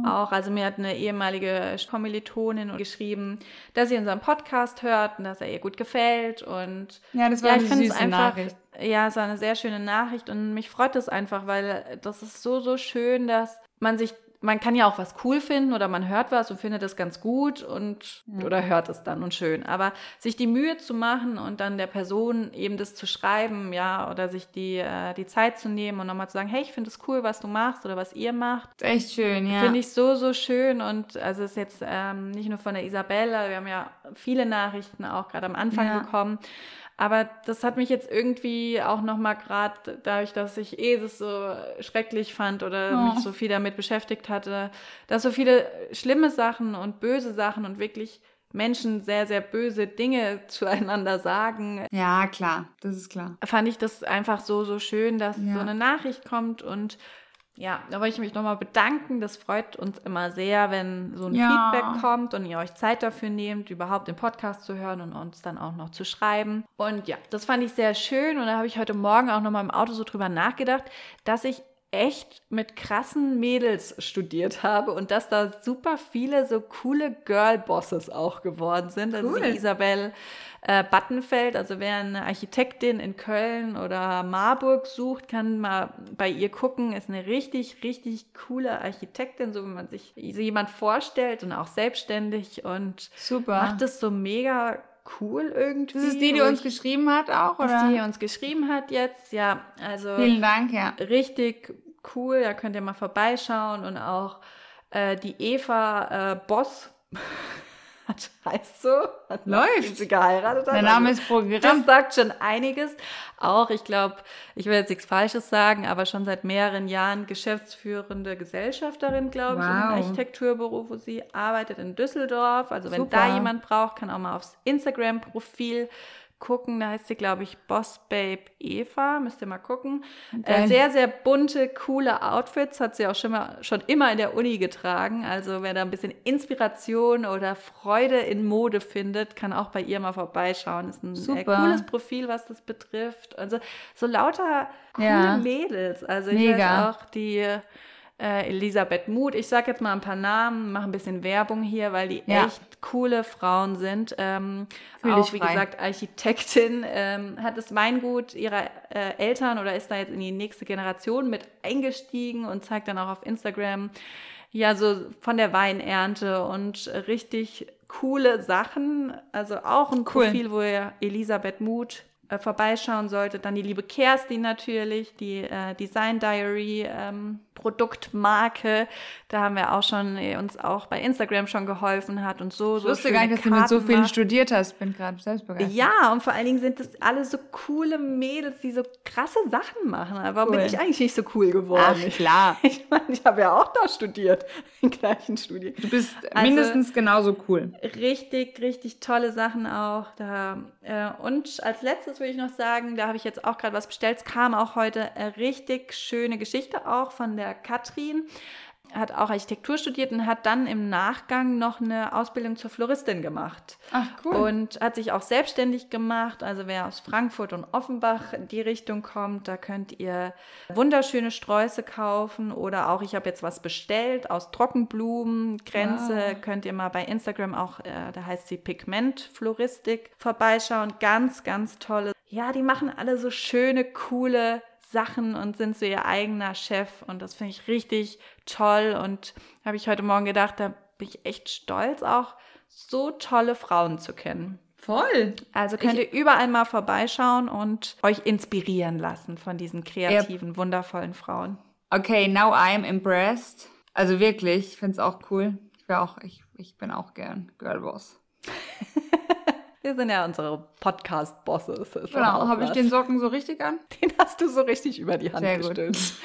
Auch, also mir hat eine ehemalige Kommilitonin geschrieben, dass sie unseren Podcast hört und dass er ihr gut gefällt. Und Ja, das war ja, eine süße einfach, Nachricht. ja, es war eine sehr schöne Nachricht und mich freut es einfach, weil das ist so, so schön, dass man sich, man kann ja auch was cool finden oder man hört was und findet es ganz gut und Ja. oder hört es dann und schön. Aber sich die Mühe zu machen und dann der Person eben das zu schreiben, ja, oder sich die, äh, die Zeit zu nehmen und nochmal zu sagen, hey, ich finde es cool, was du machst oder was ihr macht, echt schön, ja. Finde ich so, so schön. Und also es ist jetzt ähm, nicht nur von der Isabella, wir haben ja viele Nachrichten auch gerade am Anfang Ja. bekommen. Aber das hat mich jetzt irgendwie auch nochmal gerade, dadurch, dass ich eh das so schrecklich fand oder Oh. mich so viel damit beschäftigt hatte, dass so viele schlimme Sachen und böse Sachen und wirklich Menschen sehr, sehr böse Dinge zueinander sagen, ja, klar, das ist klar. fand ich das einfach so, so schön, dass Ja. so eine Nachricht kommt und ja, da wollte ich mich nochmal bedanken. Das freut uns immer sehr, wenn so ein Ja. Feedback kommt und ihr euch Zeit dafür nehmt, überhaupt den Podcast zu hören und uns dann auch noch zu schreiben. Und ja, das fand ich sehr schön und da habe ich heute Morgen auch nochmal im Auto so drüber nachgedacht, dass ich echt mit krassen Mädels studiert habe und dass da super viele so coole Girlbosses auch geworden sind. Also Cool. die Isabel äh, Battenfeld, also wer eine Architektin in Köln oder Marburg sucht, kann mal bei ihr gucken. Ist eine richtig, richtig coole Architektin, so wie man sich so jemand vorstellt und auch selbstständig und Super. macht es so mega cool irgendwie. das ist die, die uns geschrieben hat auch, oder? die uns geschrieben hat jetzt. Ja, also Vielen Dank, ja. richtig cool. Da könnt ihr mal vorbeischauen und auch äh, die Eva äh, Boss. hat, heißt so. Hat Läuft. Sie geheiratet hat. Der Name Also, ist Programm. das sagt schon einiges. Auch, ich glaube, ich will jetzt nichts Falsches sagen, aber schon seit mehreren Jahren geschäftsführende Gesellschafterin, glaube ich, in einem Wow. Architekturbüro, wo sie arbeitet in Düsseldorf. Also wenn Super. da jemand braucht, kann auch mal aufs Instagram-Profil gucken. Da heißt sie, glaube ich, Boss Babe Eva. Müsst ihr mal gucken. Äh, sehr, sehr bunte, coole Outfits. Hat sie auch schon, mal, schon immer in der Uni getragen. Also wer da ein bisschen Inspiration oder Freude in Mode findet, kann auch bei ihr mal vorbeischauen. Ist ein äh, Super. cooles Profil, was das betrifft. Also so lauter coole Ja. Mädels. Also ich Mega. auch die äh, Elisabeth Muth. Ich sage jetzt mal ein paar Namen, mache ein bisschen Werbung hier, weil die Ja. echt coole Frauen sind. Ähm, auch wie frei. gesagt Architektin, ähm, hat das Weingut ihrer äh, Eltern oder ist da jetzt in die nächste Generation mit eingestiegen und zeigt dann auch auf Instagram ja so von der Weinernte und richtig coole Sachen. Also auch ein Cool. Profil, wo ihr Elisabeth Muth äh, vorbeischauen solltet. Dann die liebe Kerstin natürlich, die äh, Design Diary ähm, Produktmarke. Da haben wir auch schon äh, uns auch bei Instagram schon geholfen hat und so. Ich so wusste schöne gar nicht, dass du mit so Karten vielen macht. studiert hast. Bin gerade selbst begeistert. Ja, und vor allen Dingen sind das alle so coole Mädels, die so krasse Sachen machen. Aber Cool. bin ich eigentlich nicht so cool geworden? Ach, klar. Ich meine, ich habe ja auch da studiert, in gleichen Studien. Du bist Also- mindestens genauso cool. Richtig, richtig tolle Sachen auch da. Äh, und als letztes würde ich noch sagen, da habe ich jetzt auch gerade was bestellt. Es kam auch heute eine richtig schöne Geschichte auch von der Katrin. Hat auch Architektur studiert und hat dann im Nachgang noch eine Ausbildung zur Floristin gemacht. Ach, cool. Und hat sich auch selbstständig gemacht. Also wer aus Frankfurt und Offenbach in die Richtung kommt, da könnt ihr wunderschöne Sträuße kaufen. Oder auch, ich habe jetzt was bestellt aus Trockenblumen, Grenze. Wow. Könnt ihr mal bei Instagram auch, äh, da heißt sie Pigment Floristik, vorbeischauen. Ganz, ganz tolle. Ja, die machen alle so schöne, coole Sachen und sind so ihr eigener Chef. Und das finde ich richtig toll. Und habe ich heute Morgen gedacht, da bin ich echt stolz auch, so tolle Frauen zu kennen. Voll. Also könnt ihr überall mal vorbeischauen und euch inspirieren lassen von diesen kreativen, wundervollen Frauen. Okay, now I'm impressed. Also wirklich, ich finde es auch cool. Ich, auch, ich, ich bin auch gern Girlboss. Wir sind ja unsere Podcast-Bosses. Genau, habe ich den Socken so richtig an? Den hast du so richtig über die Hand Sehr gut. gestülpt.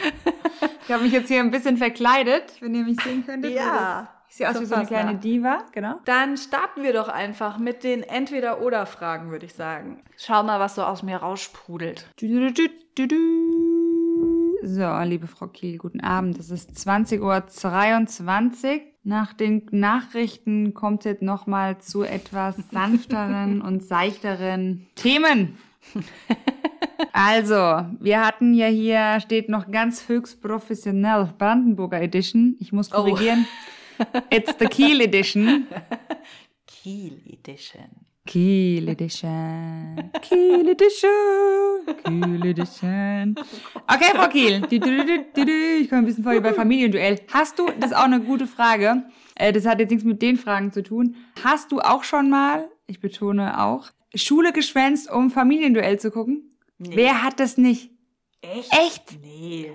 Ich habe mich jetzt hier ein bisschen verkleidet, wenn ihr mich sehen könntet. Ja, Ich sehe aus so wie so eine kleine nah. Diva, genau. Dann starten wir doch einfach mit den Entweder-Oder-Fragen, würde ich sagen. Schau mal, was so aus mir raussprudelt. Du, du, du, du, du. So, liebe Frau Kiel, guten Abend. Es ist 20.22 Uhr. Nach den Nachrichten kommt jetzt nochmal zu etwas sanfteren und seichteren Themen. Also, wir hatten ja hier, steht noch ganz höchst professionell, Brandenburger Edition. Ich muss Oh. korrigieren. It's the Kiel Edition. Kiel Edition. Kiel Edition. Kiel Edition. Kiel Edition. Okay, Frau Kiel. Ich komme ein bisschen vor wie bei Familienduell. Hast du, das ist auch eine gute Frage, äh, das hat jetzt nichts mit den Fragen zu tun. Hast du auch schon mal, ich betone auch, Schule geschwänzt, um Familienduell zu gucken? Nee. Wer hat das nicht? Echt? Echt? Nee.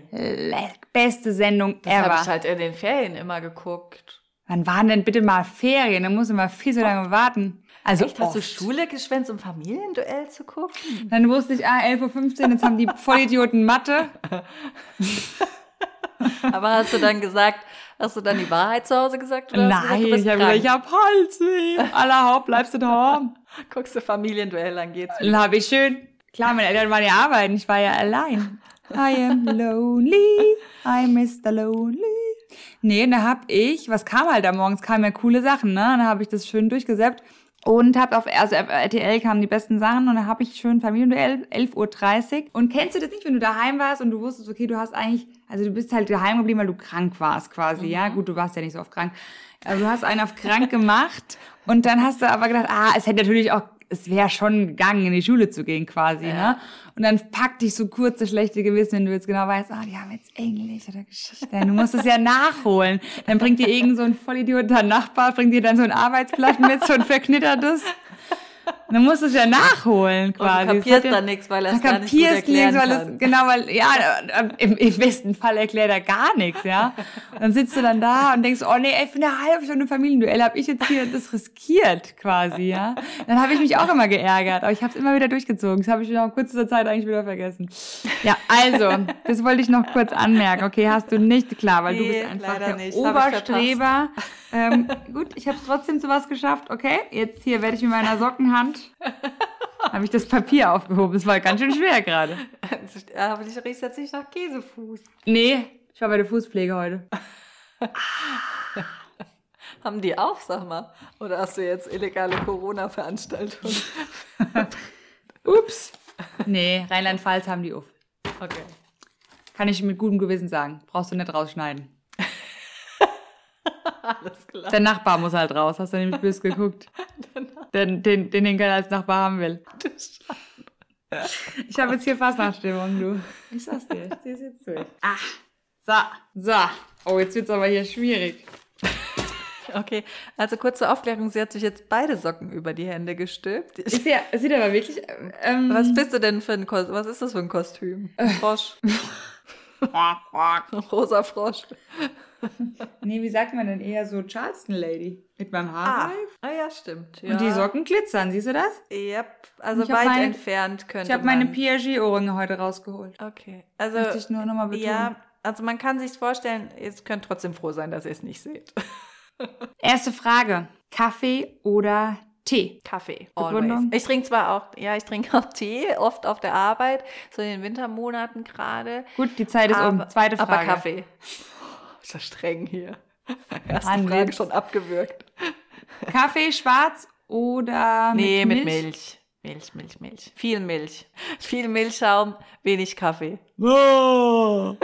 Beste Sendung Das habe ever. ich halt in den Ferien immer geguckt. Wann waren denn bitte mal Ferien? Da muss man viel so lange warten. Also Echt, hast du. Schule geschwänzt, um Familienduell zu gucken? Dann wusste ich, ah, 11.15 Uhr, jetzt haben die Vollidioten Mathe. Aber hast du dann gesagt, hast du dann die Wahrheit zu Hause gesagt? Oder Nein, gesagt, du bist ich habe gesagt, ich hab Halsweh. Allerhaupt, bleibst du daheim. Guckst du Familienduell, dann geht's. Dann habe ich schön, klar, meine Eltern waren ja arbeiten, ich war ja allein. I am lonely, I Mr. Lonely. Nee, da hab ich, was kam halt da morgens, kamen ja coole Sachen, ne? Dann habe ich das schön durchgesäppt und hab auf, also auf RTL kamen die besten Sachen und da habe ich schön Familienduell, 11.30 Uhr. Und kennst du das nicht, wenn du daheim warst und du wusstest, okay, du hast eigentlich, also du bist halt daheim geblieben, weil du krank warst quasi, ja? Gut, du warst ja nicht so oft krank. Aber du hast einen auf krank gemacht und dann hast du aber gedacht, ah, es hätte natürlich auch, es wäre schon gegangen, in die Schule zu gehen quasi, ne? Und dann packt dich so kurz das schlechte Gewissen, wenn du jetzt genau weißt, ah, die haben jetzt Englisch oder Geschichte. Du musst es ja nachholen. Dann bringt dir irgend so ein Vollidiot, dein Nachbar, bringt dir dann so ein Arbeitsblatt mit, so ein verknittertes. Und dann musst du es ja nachholen Und quasi. du Das kapierst dann nichts, weil er es gar nicht gut kapierst erklären nichts, weil kann. es, genau, weil, ja, äh, im, im besten Fall erklärt er gar nichts, ja. Und dann sitzt du dann da und denkst, oh nee, ey, für eine halbe Stunde Familienduell habe ich jetzt hier das riskiert, quasi, ja. Dann habe ich mich auch immer geärgert, aber ich habe es immer wieder durchgezogen. Das habe ich nach kurzer Zeit eigentlich wieder vergessen. Ja, also, das wollte ich noch kurz anmerken. Okay, hast du nicht, klar, weil du Nee, bist einfach der nicht. Oberstreber. Ähm, gut, ich habe es trotzdem zu was geschafft. Okay, jetzt hier werde ich mit meiner Sockenhand Habe ich das Papier aufgehoben. Das war ganz schön schwer gerade. Aber ich rieche jetzt nicht nach Käsefuß. Nee, ich war bei der Fußpflege heute. Haben die auch, sag mal? Oder hast du jetzt illegale Corona-Veranstaltungen? Ups. Nee, Rheinland-Pfalz haben die auf. Okay. Kann ich mit gutem Gewissen sagen. Brauchst du nicht rausschneiden. Alles klar. Der Nachbar muss halt raus. Hast du nämlich böse geguckt. Den, den, den, den keiner als Nachbar haben will. Ich habe jetzt hier Fastnachtsstimmung, du. Ich sag's dir, ich zieh's jetzt durch. Ah, so, so. Oh, jetzt wird's aber hier schwierig. Okay, also kurze Aufklärung, sie hat sich jetzt beide Socken über die Hände gestülpt. Ich, Ist ja, sieht aber wirklich. Ähm, was bist du denn für ein Kostüm? Was ist das für ein Kostüm? Ein Frosch. Ein rosa Frosch. nee, wie sagt man denn eher so Charleston Lady? Mit meinem Ah, Haarreif? ah ja, stimmt. Ja. Und die Socken glitzern, siehst du das? Yep, also weit meine- entfernt könnte Ich habe meine. Piaget-Ohrringe heute rausgeholt. Okay, also Möchte ich nur nochmal betonen. ja, also man kann sich vorstellen, ihr könnt trotzdem froh sein, dass ihr es nicht seht. Erste Frage. Kaffee oder Tee? Kaffee. Always. Ich trinke zwar auch, ja, ich trinke auch Tee, oft auf der Arbeit, so in den Wintermonaten gerade. Gut, die Zeit ist um. Zweite Frage. Aber Kaffee. Ist ja streng hier. Erste Mann, Frage Witz. schon abgewürgt. Kaffee schwarz oder Nee, mit mit Milch? Milch. Milch, Milch, Milch. Viel Milch. Viel Milchschaum, wenig Kaffee. Oh.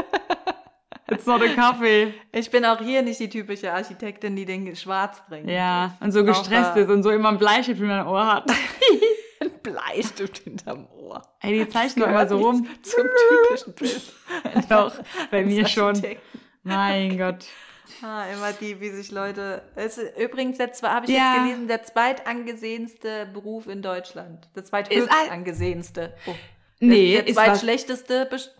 It's not a Kaffee. Ich bin auch hier nicht die typische Architektin, die den schwarz trinkt. Ja, und so gestresst ist und so immer ein Bleistift in meinem Ohr hat. Ein Bleistift hinterm Ohr. Ey, die zeichnen immer so rum. Zum typischen Bild. Doch, bei mir schon. Architekten. Mein Gott. Ah, immer die, wie sich Leute. Es ist übrigens, der habe ich Ja. jetzt gelesen, der zweitangesehenste Beruf in Deutschland. Der Ist zweithöchst all- angesehenste. Oh. Nee, der, der zweitschlechteste. Best-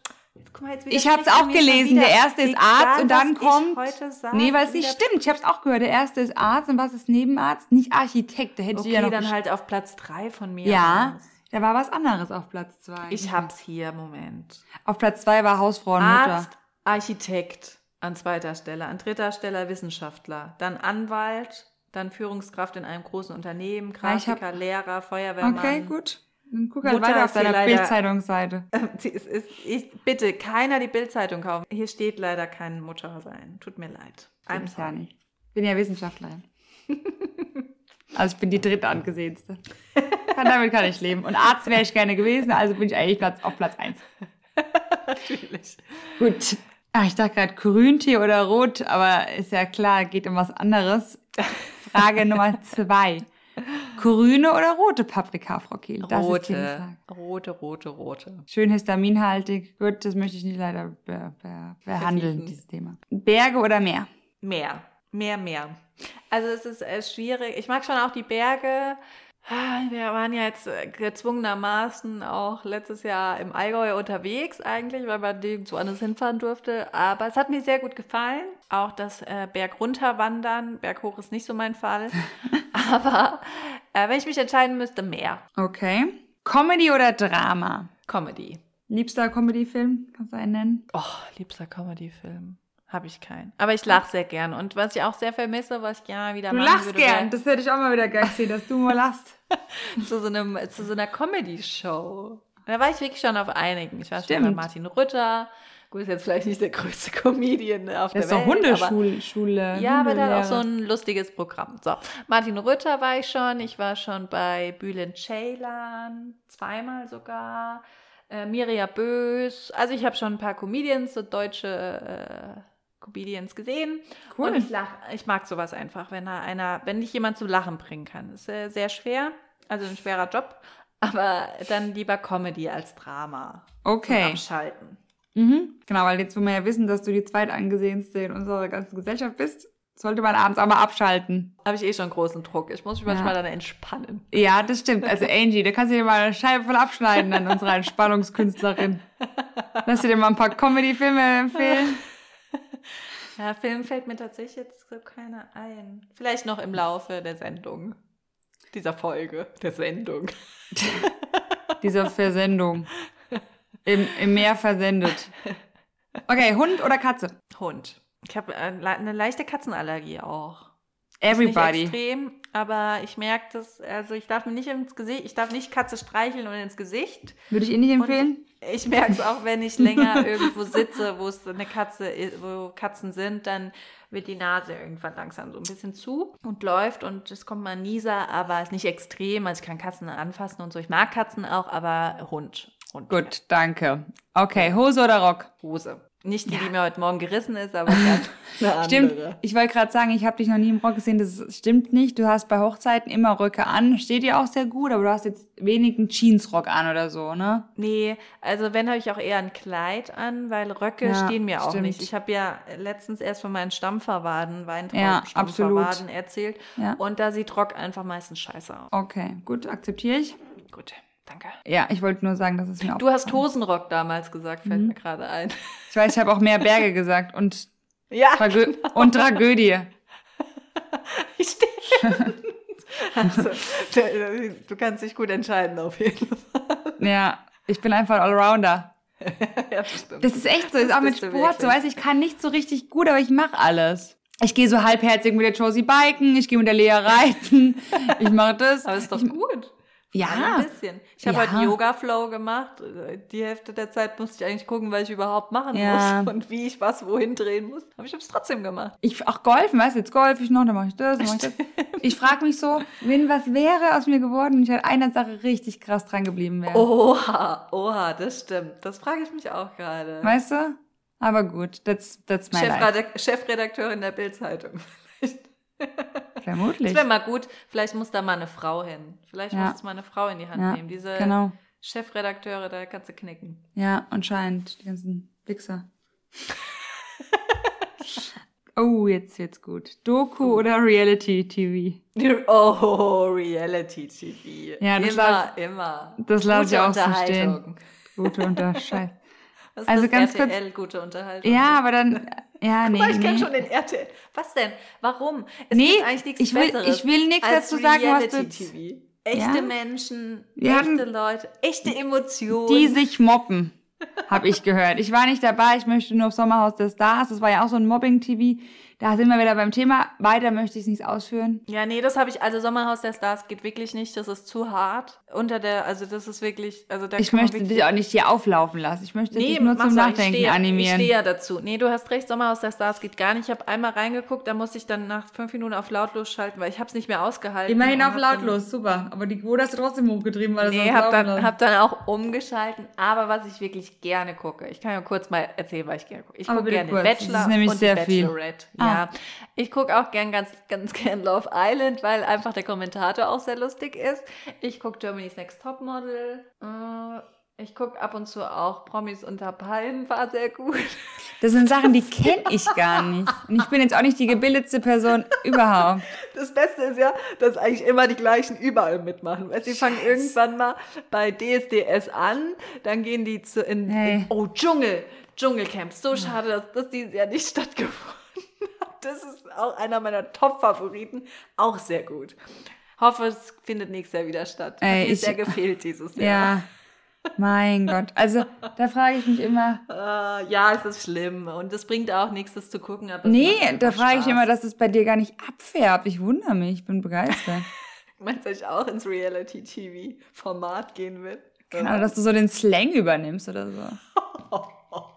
guck mal, jetzt Ich widersprichst du auch gelesen. Der erste ist Egal, Arzt und dann kommt. Sage, Nee, weil es nicht stimmt. Ich hab's auch gehört. Der erste ist Arzt und was ist Nebenarzt? Nicht Architekt. Da hätte Okay, ich ja noch. dann halt auf Platz drei von mir. ja, aus. da war was anderes auf Platz zwei. Ich hab's hier, Moment. Auf Platz zwei war Hausfrau und Mutter. Arzt, Architekt an zweiter Stelle, an dritter Stelle Wissenschaftler, dann Anwalt, dann Führungskraft in einem großen Unternehmen, ich hab- Grafiker, Lehrer, Feuerwehrmann. Okay, gut. Dann guck halt Mutter weiter auf deiner Bildzeitungsseite. Ich, bitte, keiner die Bildzeitung kaufen. Hier steht leider kein Mutter sein. Tut mir leid. I'm ich ja nicht. Bin ja Wissenschaftlerin. also ich bin die dritte angesehenste. Kann, damit kann ich leben. Und Arzt wäre ich gerne gewesen, also bin ich eigentlich Platz, auf Platz eins. Natürlich. Gut. Ach, ich dachte gerade Grüntee oder Rot, aber ist ja klar, geht um was anderes. Frage Nummer zwei. Grüne oder rote Paprika, Frau Kehl? Das Rote, rote, rote, rote. Schön histaminhaltig. Gut, das möchte ich nicht leider be be behandeln, dieses Thema. Berge oder Meer? Mehr, mehr, mehr. Also es ist äh, schwierig. Ich mag schon auch die Berge. Ah, Wir waren ja jetzt äh, gezwungenermaßen auch letztes Jahr im Allgäu unterwegs eigentlich, weil man nirgendwo anders hinfahren durfte. Aber es hat mir sehr gut gefallen. Auch das äh, Berg runterwandern. Berghoch ist nicht so mein Fall. Aber äh, wenn ich mich entscheiden müsste, mehr. Okay. Comedy oder Drama? Comedy. Liebster Comedy-Film? Kannst du einen nennen? Oh, liebster Comedy-Film. Habe ich keinen. Aber ich lache sehr gern. Und was ich auch sehr vermisse, was ich gerne wieder Du machen lachst würde, gern. Das hätte ich auch mal wieder gern gesehen, dass du mal lachst. zu so, einem, zu so einer Comedy-Show. Da war ich wirklich schon auf einigen. Ich war schon Stimmt. bei Martin Rütter. Gut, ist jetzt vielleicht nicht der größte Comedian auf Das ist der doch Welt. aber- Hundeschule. Schule, Ja, aber der hat auch so ein lustiges Programm. So, Martin Rütter war ich schon. Ich war schon bei Bülent Ceylan, zweimal sogar. Äh, Mirja Bös. Also ich habe schon ein paar Comedians, so deutsche äh, Comedians gesehen. Cool. Und ich lach, ich mag sowas einfach, wenn da einer, wenn dich jemand zum Lachen bringen kann. Das ist äh, sehr schwer, also ein schwerer Job. Aber dann lieber Comedy als Drama. Zum Okay. Abschalten. Mhm. Genau, weil jetzt, wo wir ja wissen, dass du die zweitangesehenste in unserer ganzen Gesellschaft bist, sollte man abends auch mal abschalten. Habe ich eh schon großen Druck. Ich muss mich Ja. manchmal dann entspannen. Ja, das stimmt. Also Angie, da kannst du dir mal eine Scheibe voll abschneiden an unsere Entspannungskünstlerin. Lass dir dir mal ein paar Comedy-Filme empfehlen. Ja, Film fällt mir tatsächlich jetzt so keiner ein. Vielleicht noch im Laufe der Sendung. Dieser Folge der Sendung. Dieser Versendung. Im, Im Meer versendet. Okay, Hund oder Katze? Hund. Ich habe äh, eine leichte Katzenallergie auch. Everybody. Ist nicht extrem, aber ich merke das, also ich darf mir nicht ins Gesicht, ich darf nicht Katze streicheln und ins Gesicht. Würde ich Ihnen nicht empfehlen? Ich merke es auch, wenn ich länger irgendwo sitze, wo es eine Katze, wo Katzen sind, dann wird die Nase irgendwann langsam so ein bisschen zu und läuft und es kommt mal ein Nieser, aber es ist nicht extrem. Also ich kann Katzen anfassen und so. Ich mag Katzen auch, aber Hund. Hund Gut, danke. Okay, Hose oder Rock? Hose. Nicht die, ja. die mir heute Morgen gerissen ist, aber eine andere. Stimmt. Ich wollte gerade sagen, ich habe dich noch nie im Rock gesehen. Das stimmt nicht. Du hast bei Hochzeiten immer Röcke an. Steht dir auch sehr gut, aber du hast jetzt wenig einen Jeansrock an oder so, ne? Nee, also wenn habe ich auch eher ein Kleid an, weil Röcke ja, stehen mir auch stimmt. nicht. Ich habe ja letztens erst von meinen Stammverwaden, Weintraub-Stammverwaden ja, erzählt. Ja. Und da sieht Rock einfach meistens scheiße aus. Okay, gut, akzeptiere ich. Gut. Danke. Ja, ich wollte nur sagen, dass es mir auch. Du hast Hosenrock damals gesagt, fällt mhm. mir gerade ein. Ich weiß, ich habe auch mehr Berge gesagt und, ja, Tragö genau. und Tragödie. Stimmt. also, du kannst dich gut entscheiden, auf jeden Fall. Ja, ich bin einfach ein Allrounder. ja, das stimmt. Das ist echt so, ist auch mit Sport so, weißt ich kann nicht so richtig gut, aber ich mache alles. Ich gehe so halbherzig mit der Josie biken, ich gehe mit der Lea reiten, ich mache das. Aber ist doch ich, gut. Ja. Ein bisschen. Ich habe ja. heute Yoga-Flow gemacht. Die Hälfte der Zeit musste ich eigentlich gucken, was ich überhaupt machen ja. muss und wie ich was wohin drehen muss. Aber ich habe es trotzdem gemacht. Ich, ach, Golfen, weißt du, jetzt golf ich noch, dann mache ich das, dann mache ich das. Ich frage mich so, wenn was wäre aus mir geworden und ich halt einer Sache richtig krass dran geblieben wäre. Oha, oha, das stimmt. Das frage ich mich auch gerade. Weißt du? Aber gut, that's, that's my Chefredak life. Chefredakteurin der Bild-Zeitung. Vermutlich. Das wäre mal gut. Vielleicht muss da mal eine Frau hin. Vielleicht ja. muss es mal eine Frau in die Hand ja, nehmen. Diese genau. Chefredakteure, da kannst du knicken. Ja, anscheinend. Die ganzen Wichser. oh, jetzt wird's gut. Doku oh. oder Reality TV? Oh, Reality TV. Ja, das immer, las, immer. Das lasse ich auch so stehen. Gute Unterscheidung. Also ganz RTL, kurz, gute Unterhaltung. Ja, aber dann ja, Guck nee. Mal, ich nee. kenne schon den RTL. Was denn? Warum? Es nee, gibt eigentlich nichts ich will, Besseres ich will nichts dazu sagen, was du... TV. Echte ja? Menschen, Wir echte Leute, echte Emotionen. Die sich mobben, habe ich gehört. Ich war nicht dabei, ich möchte nur auf Sommerhaus der Stars. Das war ja auch so ein Mobbing-TV. Da sind wir wieder beim Thema. Weiter möchte ich es nicht ausführen. Ja, nee, das habe ich, also Sommerhaus der Stars geht wirklich nicht. Das ist zu hart. Unter der, also das ist wirklich, also da Ich möchte dich auch nicht hier auflaufen lassen. Ich möchte nee, dich nur zum Nachdenken ich stehe, animieren. Ich stehe ja dazu. Nee, du hast recht, Sommerhaus der Stars geht gar nicht. Ich habe einmal reingeguckt, da musste ich dann nach fünf Minuten auf lautlos schalten, weil ich habe es nicht mehr ausgehalten. Immerhin auf lautlos, super. Aber die Quote hast du trotzdem hochgetrieben, weil nee, hab dann, hab dann auch umgeschalten. Aber was ich wirklich gerne gucke, ich kann ja kurz mal erzählen, was ich gerne gucke. Ich gucke gerne den Bachelor das ist nämlich und sehr Bachelorette. Viel. Ja, ah. ich gucke auch gern ganz, ganz gern Love Island, weil einfach der Kommentator auch sehr lustig ist. Ich gucke Germany's Next Topmodel. Äh, ich gucke ab und zu auch Promis unter Palmen, war sehr gut. Das sind Sachen, die kenne ich gar nicht. Und ich bin jetzt auch nicht die gebildetste Person überhaupt. Das Beste ist ja, dass eigentlich immer die gleichen überall mitmachen. Weil sie fangen irgendwann mal bei DSDS an, dann gehen die zu in, hey. in oh Dschungel, Dschungelcamp. So schade, dass das dieses Jahr nicht stattgefunden das ist auch einer meiner Top-Favoriten. Auch sehr gut. Hoffe, es findet nächstes Jahr wieder statt. Ey, Hat mir sehr gefehlt dieses Jahr. Ja. Mein Gott. Also, da frage ich mich immer. Uh, ja, es ist schlimm. Und es bringt auch nichts, das zu gucken. Aber nee, da frage ich immer, dass es bei dir gar nicht abfärbt. Ich wundere mich. Ich bin begeistert. Meinst du, dass ich auch ins Reality-TV-Format gehen will? Genau, dass du so den Slang übernimmst oder so.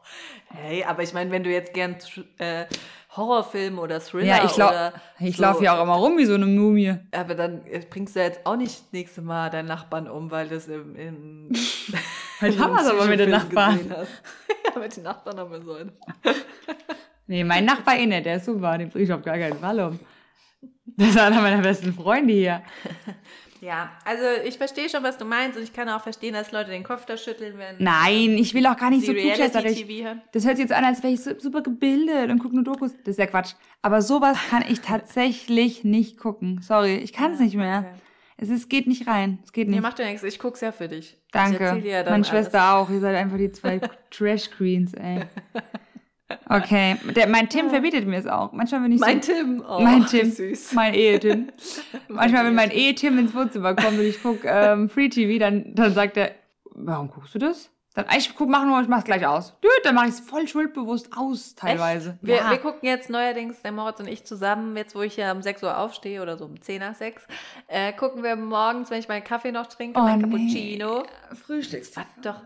hey, aber ich meine, wenn du jetzt gern äh, Horrorfilm oder Thriller ja, ich lau Ich so. laufe ja auch immer rum wie so eine Mumie. Aber dann bringst du ja jetzt auch nicht das nächste Mal deinen Nachbarn um, weil das im, im Halt haben wir es aber mit den Nachbarn. ja, mit den Nachbarn haben wir so einen. nee, mein Nachbar inne, der ist super, den bringe ich auf gar keinen Fall um. Das ist einer meiner besten Freunde hier. Ja, also ich verstehe schon, was du meinst und ich kann auch verstehen, dass Leute den Kopf da schütteln, wenn. Nein, ich will auch gar nicht so klugscheißerig. Das hört sich jetzt an, als wäre ich super gebildet und gucke nur Dokus. Das ist ja Quatsch. Aber sowas kann ich tatsächlich nicht gucken. Sorry, ich kann es ja, nicht mehr. Okay. Es ist, geht nicht rein. Es geht nicht. Nee, mach dir nichts. Ich guck's ja für dich. Danke. Ja Meine Schwester auch. Ihr seid einfach die zwei Trash Queens, ey. Okay, der, mein Tim verbietet mir es auch. Manchmal wenn ich mein so, Tim, oh, mein Tim, süß. mein Ehe-Tim. Manchmal, wenn mein Ehe-Tim ins Wohnzimmer kommt und ich gucke ähm, Free TV, dann, dann sagt er, warum guckst du das? Dann, ich guck, mach nur, ich mach's gleich aus. Düt, dann mache ich es voll schuldbewusst aus, teilweise. Wir, ja. wir gucken jetzt neuerdings, der Moritz und ich zusammen, jetzt wo ich ja um 6 Uhr aufstehe oder so um 10 nach 6, äh, gucken wir morgens, wenn ich meinen Kaffee noch trinke, Oh, mein nee. Cappuccino. Frühstücks. Doch.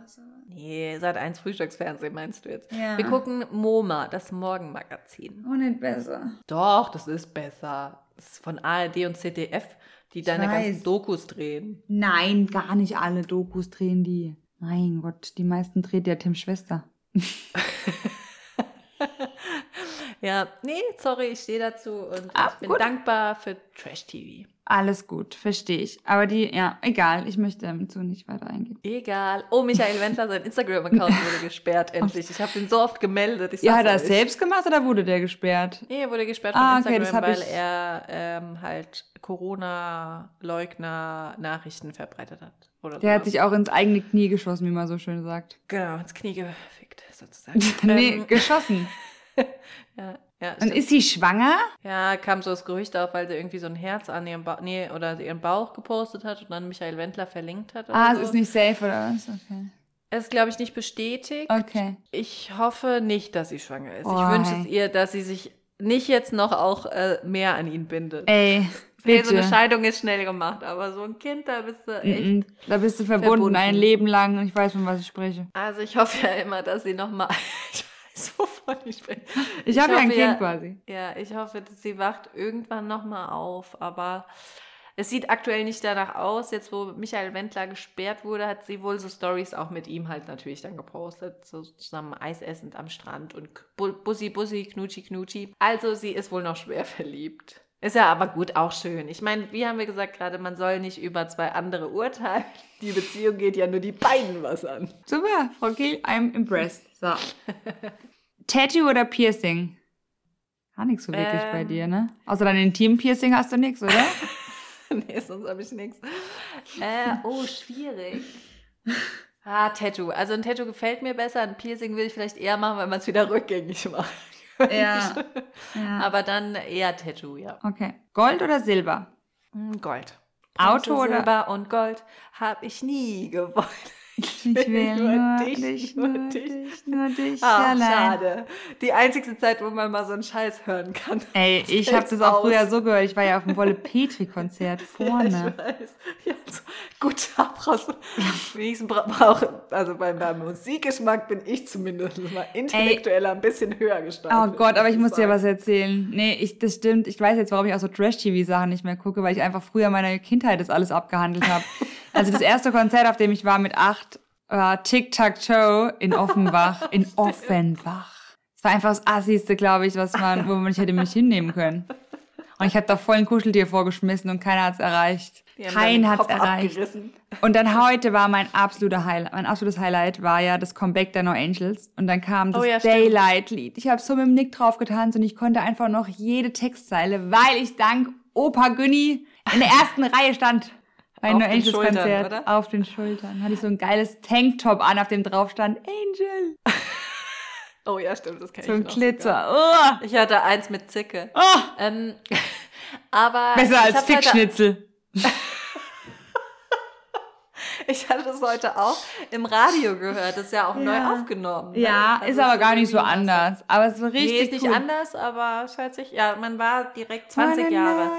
Nee, seit eins Frühstücksfernsehen meinst du jetzt. Ja. Wir gucken MoMA, das Morgenmagazin. Oh, nicht besser. Doch, das ist besser. Das ist von ARD und ZDF, die deine weiß. ganzen Dokus drehen. Nein, gar nicht alle Dokus drehen die. Mein Gott, die meisten dreht ja Tim Schwester. Ja, nee, sorry, ich stehe dazu und Ah, ich bin gut. dankbar für Trash-TV. Alles gut, verstehe ich. Aber die, ja, egal, ich möchte dazu nicht weiter eingehen. Egal. Oh, Michael Wendler, sein Instagram-Account wurde gesperrt, endlich. Ich habe ihn so oft gemeldet. Ich Ja, hat er es selbst gemacht oder wurde der gesperrt? Nee, er wurde gesperrt von Ah, okay, Instagram, das hab weil er ähm, halt Corona-Leugner-Nachrichten verbreitet hat. Oder Der hat sowas. sich auch ins eigene Knie geschossen, wie man so schön sagt. Genau, ins Knie gefickt, sozusagen. nee, Ähm, geschossen. ja, ja, Und stimmt. ist sie schwanger? ja, kam so das Gerücht auf, weil sie irgendwie so ein Herz an ihrem Bauch, nee, oder ihren Bauch gepostet hat und dann Michael Wendler verlinkt hat. Ah, so. es ist nicht safe oder was? Okay. Es ist, glaube ich, nicht bestätigt. Okay. Ich hoffe nicht, dass sie schwanger ist. Oh, ich wünsche es ihr, dass sie sich nicht jetzt noch auch äh, mehr an ihn bindet. Ey, Nee, so eine bitte. Scheidung ist schnell gemacht, aber so ein Kind, da bist du echt. Mm, mm. Da bist du verbunden, Verbunden. ein Leben lang und ich weiß, von was ich spreche. Also ich hoffe ja immer, dass sie nochmal. ich weiß, wovon ich spreche. Ich habe ja ein Kind quasi. Ja, ich hoffe, dass sie wacht irgendwann nochmal auf, aber. Es sieht aktuell nicht danach aus. Jetzt, wo Michael Wendler gesperrt wurde, hat sie wohl so Stories auch mit ihm halt natürlich dann gepostet. So zusammen Eis essend am Strand und Bu- Bussi, Bussi, Knutschi, Knutschi. Also, sie ist wohl noch schwer verliebt. Ist ja aber gut, auch schön. Ich meine, wie haben wir gesagt gerade, man soll nicht über zwei andere urteilen. Die Beziehung geht ja nur die beiden was an. Super, Frau Gill, I'm impressed. So. Tattoo oder Piercing? Gar nichts so wirklich bei Ähm. dir, ne? Außer dein Intim-Piercing hast du nichts, oder? nee, sonst habe ich nichts. Äh, oh, schwierig. Ah, Tattoo. Also ein Tattoo gefällt mir besser. Ein Piercing will ich vielleicht eher machen, wenn man es wieder rückgängig macht. ja. ja. Aber dann eher Tattoo, ja. Okay. Gold oder Silber? Hm, Gold. Auto Bronze, oder- Silber und Gold habe ich nie gewollt. Ich will nur nur dich, dich, nur dich. nur dich allein. schade. Die einzige Zeit, wo man mal so einen Scheiß hören kann. Ey, ich habe das auch aus. früher so gehört. Ich war ja auf dem Wolle Petri-Konzert Ja, vorne. ich weiß. Ja, so, gut, brauchst wenigstens bra- brauche, also beim, beim Musikgeschmack bin ich zumindest mal intellektuell ein bisschen höher gestanden. Oh Gott, aber ich muss dir sagen. was erzählen. Nee, ich, das stimmt. Ich weiß jetzt, warum ich auch so Trash-TV-Sachen nicht mehr gucke, weil ich einfach früher meiner Kindheit das alles abgehandelt habe. Also das erste Konzert, auf dem ich war mit acht, war Tic-Tac-Toe in Offenbach. In Offenbach. Es war einfach das Assigste, glaube ich, was man, wo man nicht hätte mich hinnehmen können. Und ich habe da voll ein Kuscheltier vorgeschmissen und keiner hat's erreicht. Die haben Kein hat's Kopf erreicht. abgerissen. Und dann heute war mein absoluter Highlight. Mein absolutes Highlight war ja das Comeback der No Angels. Und dann kam das Oh ja. Daylight-Lied. Ich habe so mit dem Nick drauf getanzt und ich konnte einfach noch jede Textzeile, weil ich dank Opa Günni in der ersten Reihe stand. Bei Auf Angels Schultern, Konzert. oder? Auf den Schultern. Hatte ich so ein geiles Tanktop an, auf dem drauf stand Angel. Oh ja, stimmt, das kenne So ich ein noch Glitzer. Oh, Ich hatte eins mit Zicke. oh, Ähm, aber besser als hab's heute- Fickschnitzel. Ich hatte das heute auch im Radio gehört. Das ist ja auch neu Ja. aufgenommen. ne? Ja, Also ist aber es gar nicht so anders. Aber es war richtig Nee, ist nicht cool. anders, aber es hört sich, ja, man war direkt 20 Wanna Jahre.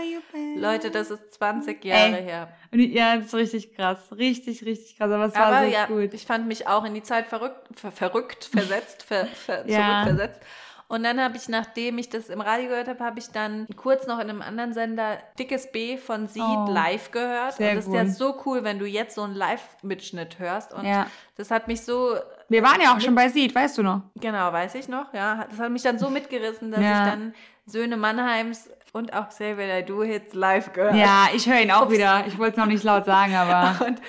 Leute, das ist 20 Jahre Ey. her. Ja, das ist richtig krass. Richtig, richtig krass. Aber es war Aber so ja, gut. ich fand mich auch in die Zeit verrückt, ver verrückt, versetzt, ver ver Ja. zurückversetzt. Und dann habe ich, nachdem ich das im Radio gehört habe, habe ich dann kurz noch in einem anderen Sender Dickes B von Seed Oh, live gehört. sehr und das ist ja gut. so cool, wenn du jetzt so einen Live-Mitschnitt hörst. Und Ja. das hat mich so, Wir waren ja auch schon bei Seed, weißt du noch? genau, weiß ich noch, ja, das hat mich dann so mitgerissen, dass Ja. ich dann Söhne Mannheims und auch I Do Hits live gehört Ja, ich höre ihn auch Ups. wieder. Ich wollte es noch nicht laut sagen, aber Und,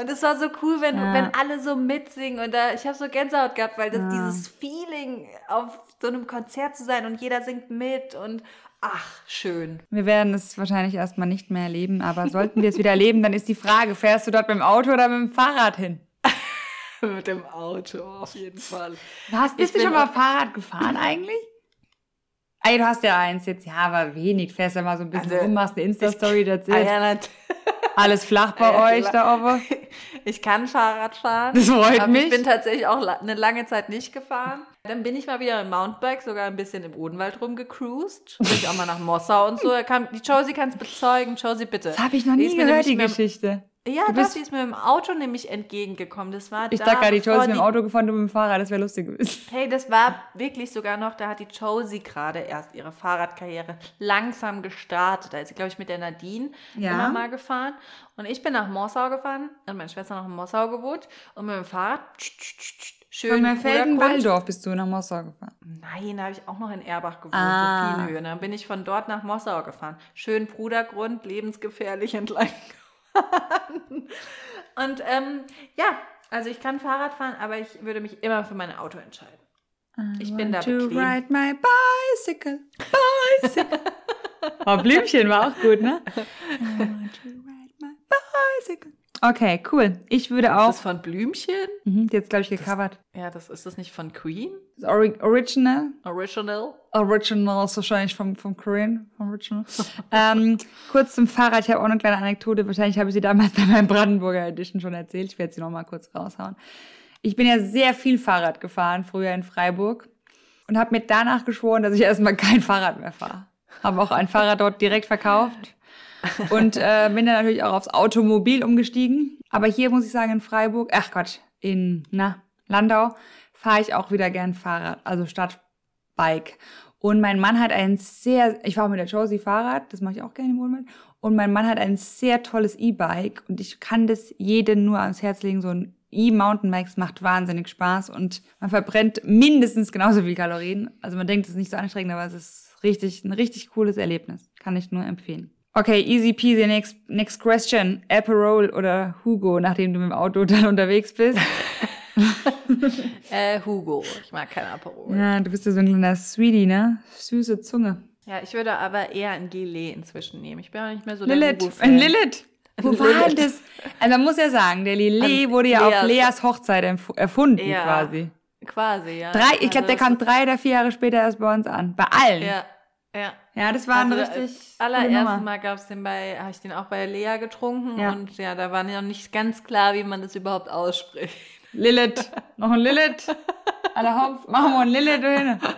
und es war so cool, wenn, Ja. wenn alle so mitsingen. Und da, ich habe so Gänsehaut gehabt, weil das Ja. dieses Feeling, auf so einem Konzert zu sein und jeder singt mit und ach, schön. wir werden es wahrscheinlich erstmal nicht mehr erleben. Aber sollten wir es wieder erleben, dann ist die Frage, fährst du dort mit dem Auto oder mit dem Fahrrad hin? Mit dem Auto, auf jeden Fall. Hast, bist Ich du schon mal Fahrrad gefahren eigentlich? Ey, du hast ja eins jetzt, ja, aber wenig. Fährst ja mal so ein bisschen Also, rum, machst eine Insta-Story dazu. Ah, Alles flach bei Ja, euch da oben. Ich kann Fahrrad fahren. Das freut mich. Ich bin tatsächlich auch eine lange Zeit nicht gefahren. Dann bin ich mal wieder im Mountainbike, sogar ein bisschen im Odenwald rumgecruised. Bin ich auch mal nach Mossau und so. Die Josie kann es bezeugen. Josie, bitte. Das habe ich noch nie gehört, die Geschichte. Ja, Du bist- die ist mir im Auto nämlich entgegengekommen. Das war Ich da, dachte gerade, die Josie ist mit dem Auto gefahren, du mit dem Fahrrad. Das wäre lustig gewesen. Hey, das war wirklich sogar noch, da hat die Josie gerade erst ihre Fahrradkarriere langsam gestartet. Da ist sie, glaube ich, mit der Nadine Ja. immer mal gefahren. Und ich bin nach Mossau gefahren, und meine Schwester noch in Mossau gewohnt. Und mit dem Fahrrad schön Von. Merfelden-Walldorf bist du nach Mossau gefahren. Nein, da habe ich auch noch in Erbach gewohnt, Ah. so viel Höhe. Dann bin ich von dort nach Mossau gefahren. Schön Brudergrund, lebensgefährlich entlang Und ähm, ja, also ich kann Fahrrad fahren, aber ich würde mich immer für mein Auto entscheiden. Ich I bin want da to bequem. ride my bicycle, bicycle. oh, Blümchen war auch gut, ne? I want to ride my bicycle. Okay, cool. Ich würde Ist auch. das von Blümchen? Mhm, die jetzt, glaube ich, gecovert. Ja, das ist das nicht von Queen? Das Ori Original. Original? Original ist wahrscheinlich vom, vom Korean, Original. ähm, kurz zum Fahrrad. Ich habe auch eine kleine Anekdote. Wahrscheinlich habe ich sie damals bei meinem Brandenburger Edition schon erzählt. Ich werde sie noch mal kurz raushauen. Ich bin ja sehr viel Fahrrad gefahren, früher in Freiburg. Und habe mir danach geschworen, dass ich erstmal kein Fahrrad mehr fahre. Habe auch ein Fahrrad dort direkt verkauft. Und äh, bin dann natürlich auch aufs Automobil umgestiegen. Aber hier muss ich sagen, in Freiburg, ach Gott, in na, Landau fahre ich auch wieder gern Fahrrad, also statt Bike. Und mein Mann hat ein sehr, ich fahre mit der Josie Fahrrad, das mache ich auch gerne im Wohnmobil. Und mein Mann hat ein sehr tolles E-Bike und ich kann das jedem nur ans Herz legen. So ein E-Mountainbike es macht wahnsinnig Spaß und man verbrennt mindestens genauso viel Kalorien. Also man denkt, es ist nicht so anstrengend, aber es ist richtig, ein richtig cooles Erlebnis. Kann ich nur empfehlen. Okay, easy peasy, next, next question. Aperol oder Hugo, nachdem du mit dem Auto dann unterwegs bist? Äh, Hugo. Ich mag kein Aperol. Ja, du bist ja so ein kleiner Sweetie, ne? Süße Zunge. Ja, ich würde aber eher ein Gelee inzwischen nehmen. Ich bin auch nicht mehr so der Lilith, Hugo-Fan. ein Lilith. Wo war denn Lilith. das? Also man muss ja sagen, der Lillet An wurde ja auf Leas- Leas Hochzeit erf- erfunden Ja. quasi. Quasi, ja. Drei, ich glaube, Also der kam drei oder vier Jahre später erst bei uns an. Bei allen. Ja, ja. Ja, das war ein Also, richtig. äh, coole allerersten. Mal gab es den bei, habe ich den auch bei Lea getrunken Ja. und ja, da war noch nicht ganz klar, wie man das überhaupt ausspricht. Lilith. Noch ein Lilith. Alle Hopf. Machen wir ein Lilith hin.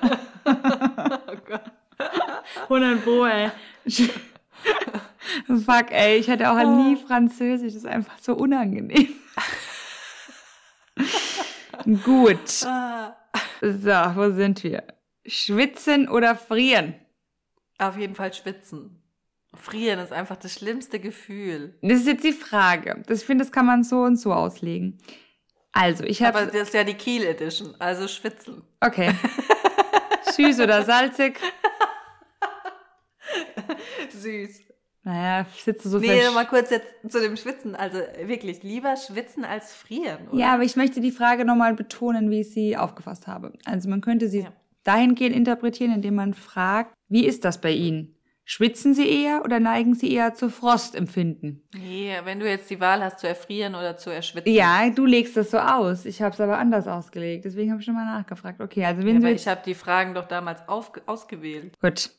Oh Gott. 100 Pro, ey. Fuck, ey. Ich hatte auch nie Französisch. Das ist einfach so unangenehm. Gut. Ah. So, wo sind wir? Schwitzen oder frieren? Auf jeden Fall schwitzen. Frieren ist einfach das schlimmste Gefühl. Das ist jetzt die Frage. Das ich finde, das kann man so und so auslegen. Also, ich Aber habe. das ist ja die Kiel Edition, also schwitzen. Okay. Süß oder salzig? Süß. Naja, ich sitze so Nee, mal kurz jetzt zu dem Schwitzen. Also wirklich, lieber schwitzen als frieren, oder? Ja, aber ich möchte die Frage nochmal betonen, wie ich sie aufgefasst habe. Also man könnte sie Ja. dahingehend interpretieren, indem man fragt, wie ist das bei Ihnen? Schwitzen Sie eher oder neigen Sie eher zu Frostempfinden? Nee, wenn du jetzt die Wahl hast, zu erfrieren oder zu erschwitzen. Ja, du legst das so aus. Ich habe es aber anders ausgelegt. Deswegen habe ich schon mal nachgefragt. Okay, also Ja, wenn aber Sie ich habe die Fragen doch damals auf, ausgewählt. Gut.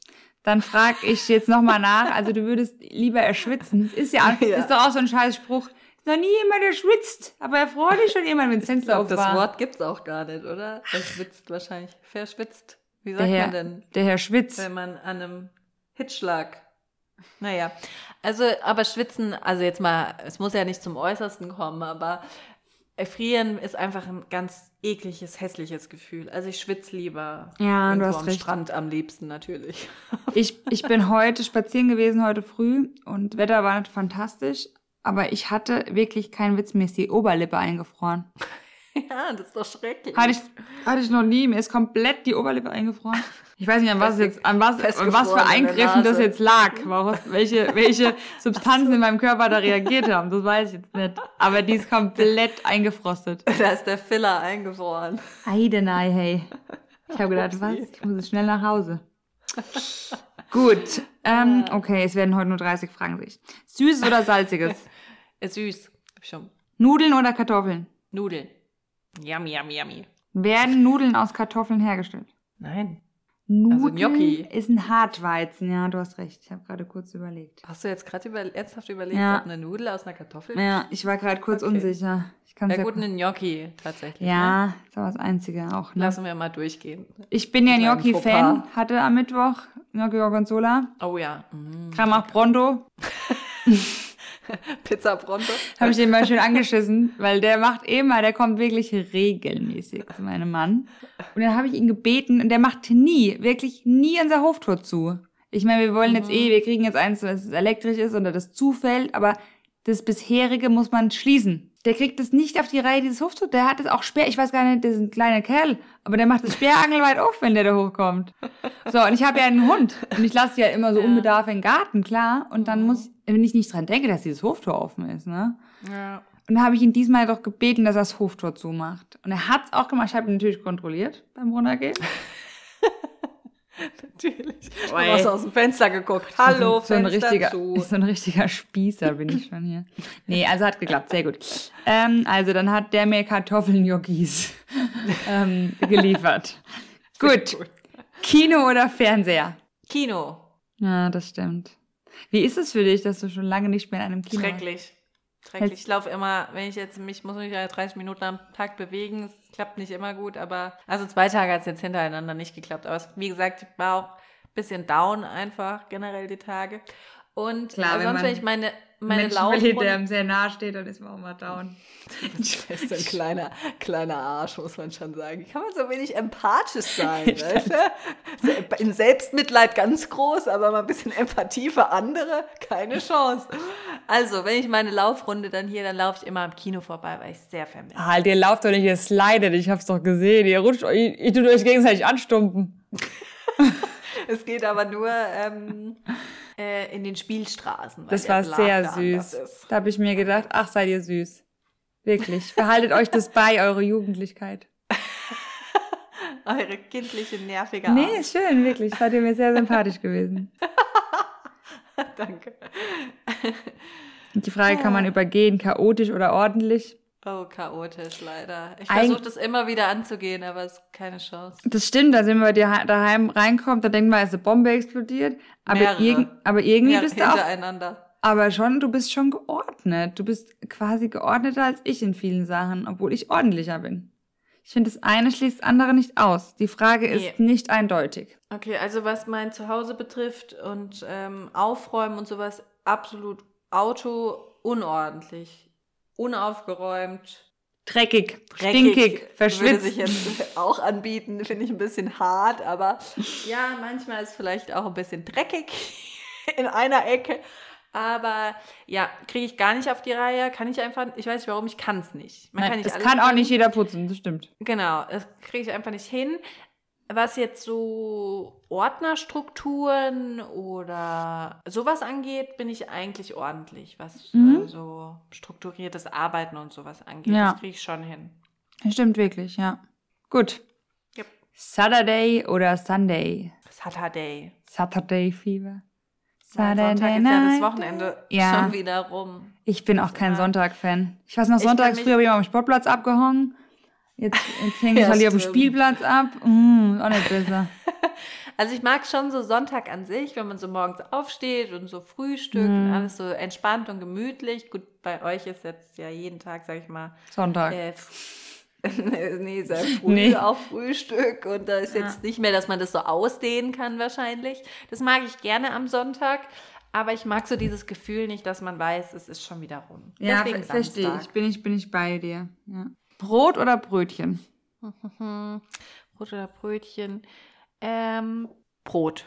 Dann frage ich jetzt nochmal nach. Also du würdest lieber erschwitzen. Es ist ja, Ja. ist doch auch so ein scheiß Spruch. Ist noch nie jemand, der schwitzt. Aber er freut sich schon jemand, wenn das Fenster auf das. Wort gibt's auch gar nicht, oder? Verschwitzt wahrscheinlich. Verschwitzt. Wie sagt Herr, man denn, der Herr Schwitz. wenn man an einem Hitzschlag. Naja, also, aber schwitzen, also jetzt mal, es muss ja nicht zum Äußersten kommen, aber erfrieren ist einfach ein ganz ekliges, hässliches Gefühl. Also ich schwitze lieber. Ja, du hast am recht. Strand am liebsten natürlich. Ich, ich bin heute spazieren gewesen, heute früh, und Wetter war nicht fantastisch. Aber ich hatte wirklich keinen Witz, mir ist die Oberlippe eingefroren. ja, das ist doch schrecklich. Hatte ich, hatte ich noch nie, mir ist komplett die Oberlippe eingefroren. Ich weiß nicht, an was jetzt, an was, an was für Eingriffen das jetzt lag, was, welche, welche Substanzen in meinem Körper da reagiert haben, das weiß ich jetzt nicht. Aber die ist komplett eingefrostet. da ist der Filler eingefroren. Heidenei, hey. Ich habe gedacht, was? Ich muss jetzt schnell nach Hause. Gut. Ähm, okay, es werden heute nur 30 Fragen sich. Süßes oder salziges? Süß. Hab schon. Nudeln oder Kartoffeln? Nudeln. Yummy, yummy, yummy. Werden Nudeln aus Kartoffeln hergestellt? Nein. Nudeln Gnocchi. ist ein Hartweizen. Ja, du hast recht. Ich habe gerade kurz überlegt. Hast du jetzt gerade über, ernsthaft überlegt, Ja. ob eine Nudel aus einer Kartoffel? Ja, ich war gerade kurz Okay. unsicher. Ich kann's Ja ja, gut, eine Gnocchi tatsächlich. Ne? ja, das war das Einzige auch. Ne? Lassen wir mal durchgehen. Ich bin ja Gnocchi-Fan. Hatte am Mittwoch Gnocchi Gorgonzola. Oh ja. Kam auch Pronto. Pizza Pronto. Habe ich den mal schön angeschissen, weil der macht immer, der kommt wirklich regelmäßig zu meinem Mann. Und dann habe ich ihn gebeten und der macht nie, wirklich nie unser Hoftor zu. Ich meine, wir wollen jetzt eh, wir kriegen jetzt eins, das elektrisch ist oder das zufällt, aber das bisherige muss man schließen. Der kriegt es nicht auf die Reihe, dieses Hoftor. Der hat es auch schwer, ich weiß gar nicht, das ist ein kleiner Kerl, aber der macht es sperrangelweit auf, wenn der da hochkommt. So, und ich habe ja einen Hund und ich lasse ja immer so Ja. unbedarf in den Garten, klar. Und dann muss, wenn ich nicht dran denke, dass dieses Hoftor offen ist, ne? Ja. Und da habe ich ihn diesmal doch gebeten, dass er das Hoftor zumacht. Und er hat's auch gemacht. Ich habe ihn natürlich kontrolliert beim Runtergehen. Natürlich. Du hast aus dem Fenster geguckt. Hallo, so, ein Fenster richtiger, zu. so ein richtiger Spießer bin ich schon hier. Nee, also hat geklappt, sehr gut. Ähm, also dann hat der mir Kartoffelgnocchis ähm, geliefert. Gut. Kino oder Fernseher? Kino. Ja, das stimmt. Wie ist es für dich, dass du schon lange nicht mehr in einem Kino Schrecklich. Schrecklich. Ich laufe immer, wenn ich jetzt mich, muss mich ja 30 Minuten am Tag bewegen. Es klappt nicht immer gut, aber also zwei Tage hat es jetzt hintereinander nicht geklappt. Aber es, wie gesagt, ich war auch ein bisschen down einfach, generell die Tage. Und Klar, wenn sonst, man wenn ich meine, meine Menschen verliert, der Laufrunde... einem sehr nahe steht, dann ist man auch mal down. Das ist ein kleiner, kleiner Arsch, muss man schon sagen. Wie kann man so wenig empathisch sein? weißt du? In Selbstmitleid ganz groß, aber mal ein bisschen Empathie für andere, keine Chance. Also, wenn ich meine Laufrunde dann hier, dann laufe ich immer am Kino vorbei, weil ich es sehr vermisse. Halt, ihr lauft doch nicht, ihr slidet, ich hab's doch gesehen. Ihr rutscht, ihr, ihr tut euch gegenseitig anstumpen. Es geht aber nur ähm, äh, in den Spielstraßen. Das war sehr süß. Da habe ich mir gedacht, ach, seid ihr süß. Wirklich. Behaltet euch das bei, eure Jugendlichkeit. Eure kindliche, nervige Nee, Art. ist schön, wirklich. Seid ihr mir sehr sympathisch gewesen. Danke. Die Frage, kann man übergehen, chaotisch oder ordentlich? Oh, chaotisch leider. Ich versuche das immer wieder anzugehen, aber es ist keine Chance. Das stimmt, da sind wir dir ha- daheim reinkommt, da denkt man, ist eine Bombe explodiert. Aber, Mehrere. irg aber irgendwie Ja, bist du auch, aber schon, du bist schon geordnet. Du bist quasi geordneter als ich in vielen Sachen, obwohl ich ordentlicher bin. Ich finde, das eine schließt das andere nicht aus. Die Frage ist Nee. nicht eindeutig. Okay, also was mein Zuhause betrifft und ähm, Aufräumen und sowas, absolut Auto unordentlich, unaufgeräumt, Dreckig, dreckig. stinkig, Würde verschwitzt. sich jetzt auch anbieten, finde ich ein bisschen hart, aber ja, manchmal ist vielleicht auch ein bisschen dreckig in einer Ecke. Aber ja, kriege ich gar nicht auf die Reihe, kann ich einfach, ich weiß nicht warum, ich kann es nicht. Man Nein, kann nicht das kann auch können. nicht jeder putzen, das stimmt. Genau, das kriege ich einfach nicht hin. Was jetzt so Ordnerstrukturen oder sowas angeht, bin ich eigentlich ordentlich, was Mhm. äh, so strukturiertes Arbeiten und sowas angeht. Ja. Das kriege ich schon hin. Das stimmt wirklich, ja. Gut. Yep. Saturday oder Sunday? Saturday. Saturday Fever. Weil Sonntag ist ja das. Wochenende Ja. schon wieder rum. Ich bin auch kein. Sonntag-Fan. Ich weiß noch, sonntags früher habe ich immer am Sportplatz abgehangen. Jetzt, jetzt hänge ich Ja, halt hier auf dem. Spielplatz ab. Mm, auch nicht besser. Also ich mag schon so Sonntag an sich, wenn man so morgens aufsteht und so frühstückt und Mhm. alles so entspannt und gemütlich. Gut, bei euch ist jetzt ja jeden Tag, sag ich mal, Sonntag. Äh, nee, sehr früh Nee. auf Frühstück und da ist jetzt nicht mehr, dass man das so ausdehnen kann wahrscheinlich. Das mag ich gerne am Sonntag, aber ich mag so dieses Gefühl nicht, dass man weiß, es ist schon wieder rum. ja, verstehe ich. Bin ich. Bin ich bei dir. Ja. Brot oder Brötchen? Brot oder Brötchen? Ähm, Brot.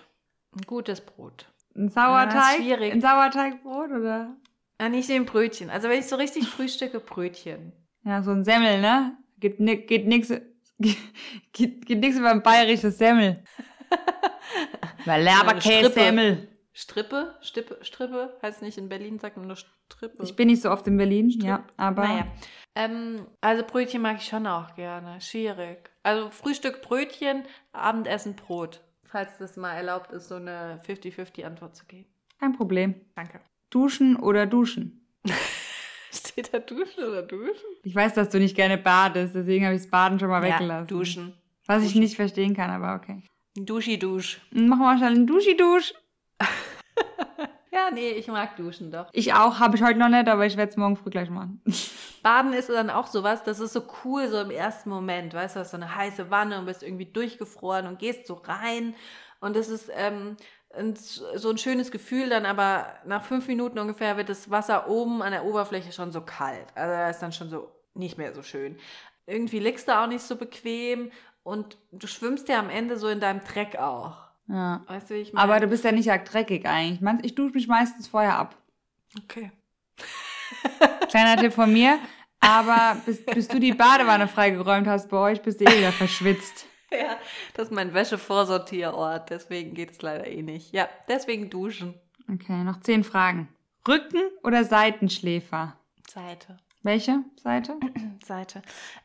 Ein gutes Brot. Ein Sauerteig? schwierig. Ein Sauerteigbrot oder? Ah, nicht den Brötchen. Also wenn ich so richtig frühstücke, Brötchen. Ja, so ein Semmel, ne? Geht, ni geht nix, geht, geht nix über ein bayerisches Semmel. Weil Leberkäse Strippe. Strippe? Stippe, Strippe? Heißt nicht in Berlin, sagt man nur Strippe. Ich bin nicht so oft in Berlin, ja, aber Naja. Ähm, also Brötchen mag ich schon auch gerne. Schwierig. Also Frühstück Brötchen, Abendessen Brot. Falls das mal erlaubt ist, so eine 50-50 Antwort zu geben. kein Problem. Danke. Duschen oder duschen? Steht da Duschen oder Duschen? Ich weiß, dass du nicht gerne badest, deswegen habe ich das Baden schon mal weggelassen. duschen. Was ich nicht verstehen kann, aber okay. Duschi-Dusch. Machen wir schnell einen Duschi-Dusch. Ja, nee, ich mag Duschen doch. Ich auch, habe ich heute noch nicht, aber ich werde es morgen früh gleich machen. Baden ist dann auch sowas, das ist so cool so im ersten Moment, weißt du, hast so eine heiße Wanne und bist irgendwie durchgefroren und gehst so rein und das ist ähm, so ein schönes Gefühl, dann aber nach fünf Minuten ungefähr wird das Wasser oben an der Oberfläche schon so kalt, also da ist dann schon so nicht mehr so schön. Irgendwie liegst du auch nicht so bequem und du schwimmst ja am Ende so in deinem Dreck auch. Ja. Weißt du, wie ich meine? Aber du bist ja nicht arg dreckig eigentlich. Ich dusche mich meistens vorher ab. Okay. Kleiner Tipp von mir. Aber bis, bis du die Badewanne freigeräumt hast bei euch, bist du eh wieder verschwitzt. Ja, das ist mein Wäschevorsortierort, deswegen geht es leider eh nicht. Ja, deswegen duschen. Okay, noch zehn Fragen. Rücken- oder Seitenschläfer? Seite. Welche Seite? Seite.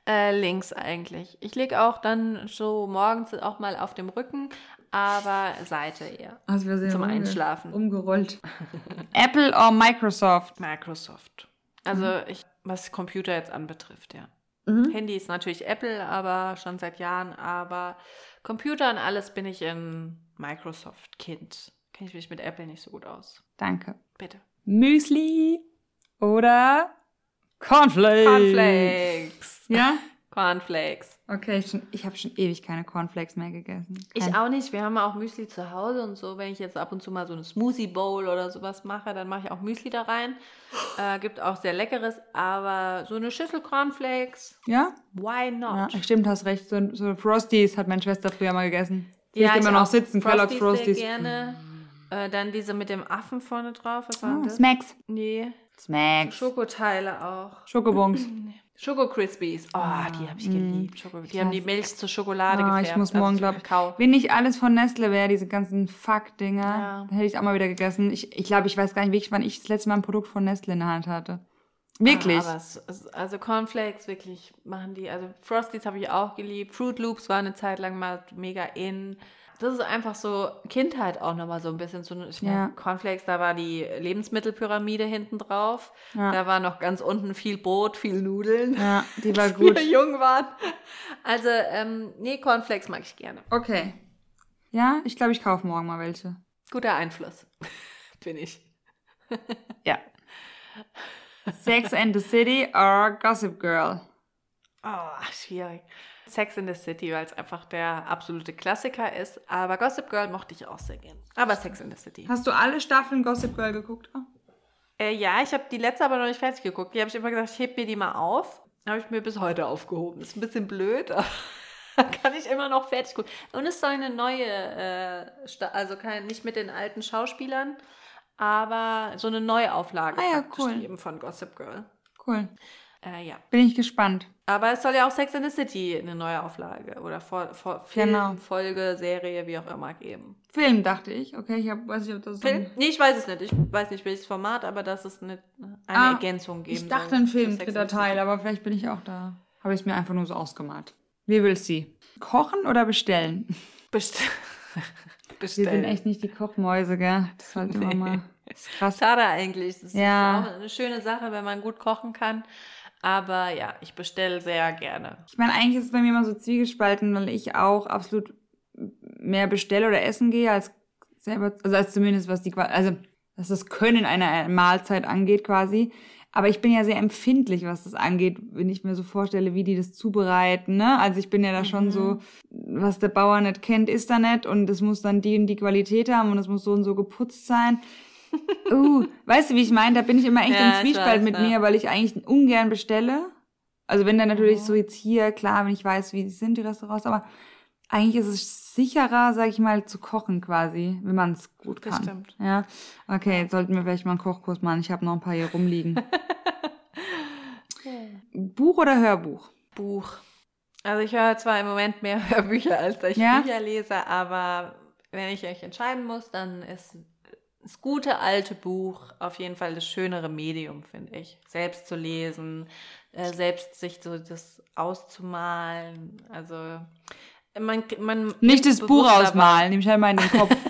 Äh, links eigentlich. Ich liege auch dann so morgens auch mal auf dem Rücken, aber Seite eher. Also wir sind Zum umge- Einschlafen. Umgerollt. Apple oder Microsoft? Microsoft. Also ich, was Computer jetzt anbetrifft, ja. Mhm. Handy ist natürlich Apple, aber schon seit Jahren, aber Computer und alles bin ich ein Microsoft-Kind. Kenne ich mich mit Apple nicht so gut aus. Danke. Bitte. Müsli oder Cornflakes? Cornflakes. Ja? Cornflakes. Okay, schon, ich habe schon ewig keine Cornflakes mehr gegessen. Ich Kein- auch nicht. Wir haben auch Müsli zu Hause und so. Wenn ich jetzt ab und zu mal so eine Smoothie Bowl oder sowas mache, dann mache ich auch Müsli da rein. Äh, gibt auch sehr leckeres, aber so eine Schüssel Cornflakes, Ja? why Ja, not? stimmt, hast recht. So, so Frosties hat meine Schwester früher mal gegessen. Sie Ja, ist immer ich noch sitzen, Kellogg's Frosties. Sehr gerne. Äh, dann diese mit dem Affen vorne drauf. Was war Oh, das? Smacks. Nee. Smacks. Schokoteile auch. Schokobons. Schoko Crispies. Oh, die habe ich geliebt. Schoko die haben die Milch zur Schokolade Ah, gefärbt. ich muss also morgen, glaube ich. Kakao. Wenn nicht alles von Nestle wäre, diese ganzen Fuck-Dinger, Ja. dann hätte ich auch mal wieder gegessen. Ich, ich glaube, ich weiß gar nicht wirklich, wann ich das letzte Mal ein Produkt von Nestle in der Hand hatte. Wirklich. Ah, es, also Cornflakes wirklich machen die. Also Frosties habe ich auch geliebt. Fruit Loops war eine Zeit lang mal mega in. Das ist einfach so Kindheit auch nochmal so ein bisschen. So, ich meine, Ja. Cornflakes, da war die Lebensmittelpyramide hinten drauf. Ja. Da war noch ganz unten viel Brot, viel Nudeln. ja, die war Als gut. wir jung waren. Also, ähm, nee, Cornflakes mag ich gerne. Okay. Ja, ich glaube, ich kaufe morgen mal welche. Guter Einfluss. Bin ich. Ja. Sex and the City or Gossip Girl? Oh, schwierig. Sex in the City, weil es einfach der absolute Klassiker ist. Aber Gossip Girl mochte ich auch sehr gern. Aber Sex in the City. Hast du alle Staffeln Gossip Girl geguckt? Äh, ja, ich habe die letzte aber noch nicht fertig geguckt. Die habe ich immer gesagt, ich heb mir die mal auf. Habe ich mir bis heute aufgehoben. Ist ein bisschen blöd, aber kann ich immer noch fertig gucken. Und es soll eine neue, äh, Sta- also kein, nicht mit den alten Schauspielern, aber so eine Neuauflage Ah ja, cool. geben von Gossip Girl. Cool. Äh, ja. Bin ich gespannt. Aber es soll ja auch Sex in the City eine neue Auflage oder vor, vor Film, Genau. Folge, Serie, wie auch immer geben. Film, dachte ich. Okay, ich hab, weiß nicht, ob das so Film? ein... Nee, ich weiß es nicht. Ich weiß nicht, welches Format, aber dass es eine, eine Ah, Ergänzung geben Ich dachte soll ein Film, dritter. Teil, aber vielleicht bin ich auch da. Habe ich es mir einfach nur so ausgemalt. Wie will sie? Kochen oder bestellen? Best Wir bestellen. sind echt nicht die Kochmäuse, gell? Das immer Nee. mal... Ist krass. Schade eigentlich. Das Ja. ist auch eine schöne Sache, wenn man gut kochen kann. Aber ja, ich bestelle sehr gerne. Ich meine, eigentlich ist es bei mir immer so zwiegespalten, weil ich auch absolut mehr bestelle oder essen gehe, als selber, also als zumindest was die, also was das Können einer Mahlzeit angeht quasi. Aber ich bin ja sehr empfindlich, was das angeht, wenn ich mir so vorstelle, wie die das zubereiten. Ne? Also ich bin ja da schon so, was der Bauer nicht kennt, ist da nicht und es muss dann die und die Qualität haben und es muss so und so geputzt sein. Uh, weißt du, wie ich meine? Da bin ich immer echt Ja, im Zwiespalt weiß, mit ja. mir, weil ich eigentlich ungern bestelle. Also wenn dann natürlich Mhm. so jetzt hier, klar, wenn ich weiß, wie sind die Restaurants, aber eigentlich ist es sicherer, sag ich mal, zu kochen quasi, wenn man es gut Das kann. stimmt. Ja, okay, jetzt sollten wir vielleicht mal einen Kochkurs machen. Ich habe noch ein paar hier rumliegen. Buch oder Hörbuch? Buch. Also ich höre zwar im Moment mehr Hörbücher, als dass ich Ja? Bücher lese, aber wenn ich euch entscheiden muss, dann ist das gute alte Buch auf jeden Fall das schönere Medium, finde ich. Selbst zu lesen, äh, selbst sich so das auszumalen. Also man, man Nicht das Buch ausmalen, nehme ich halt mal in den Kopf.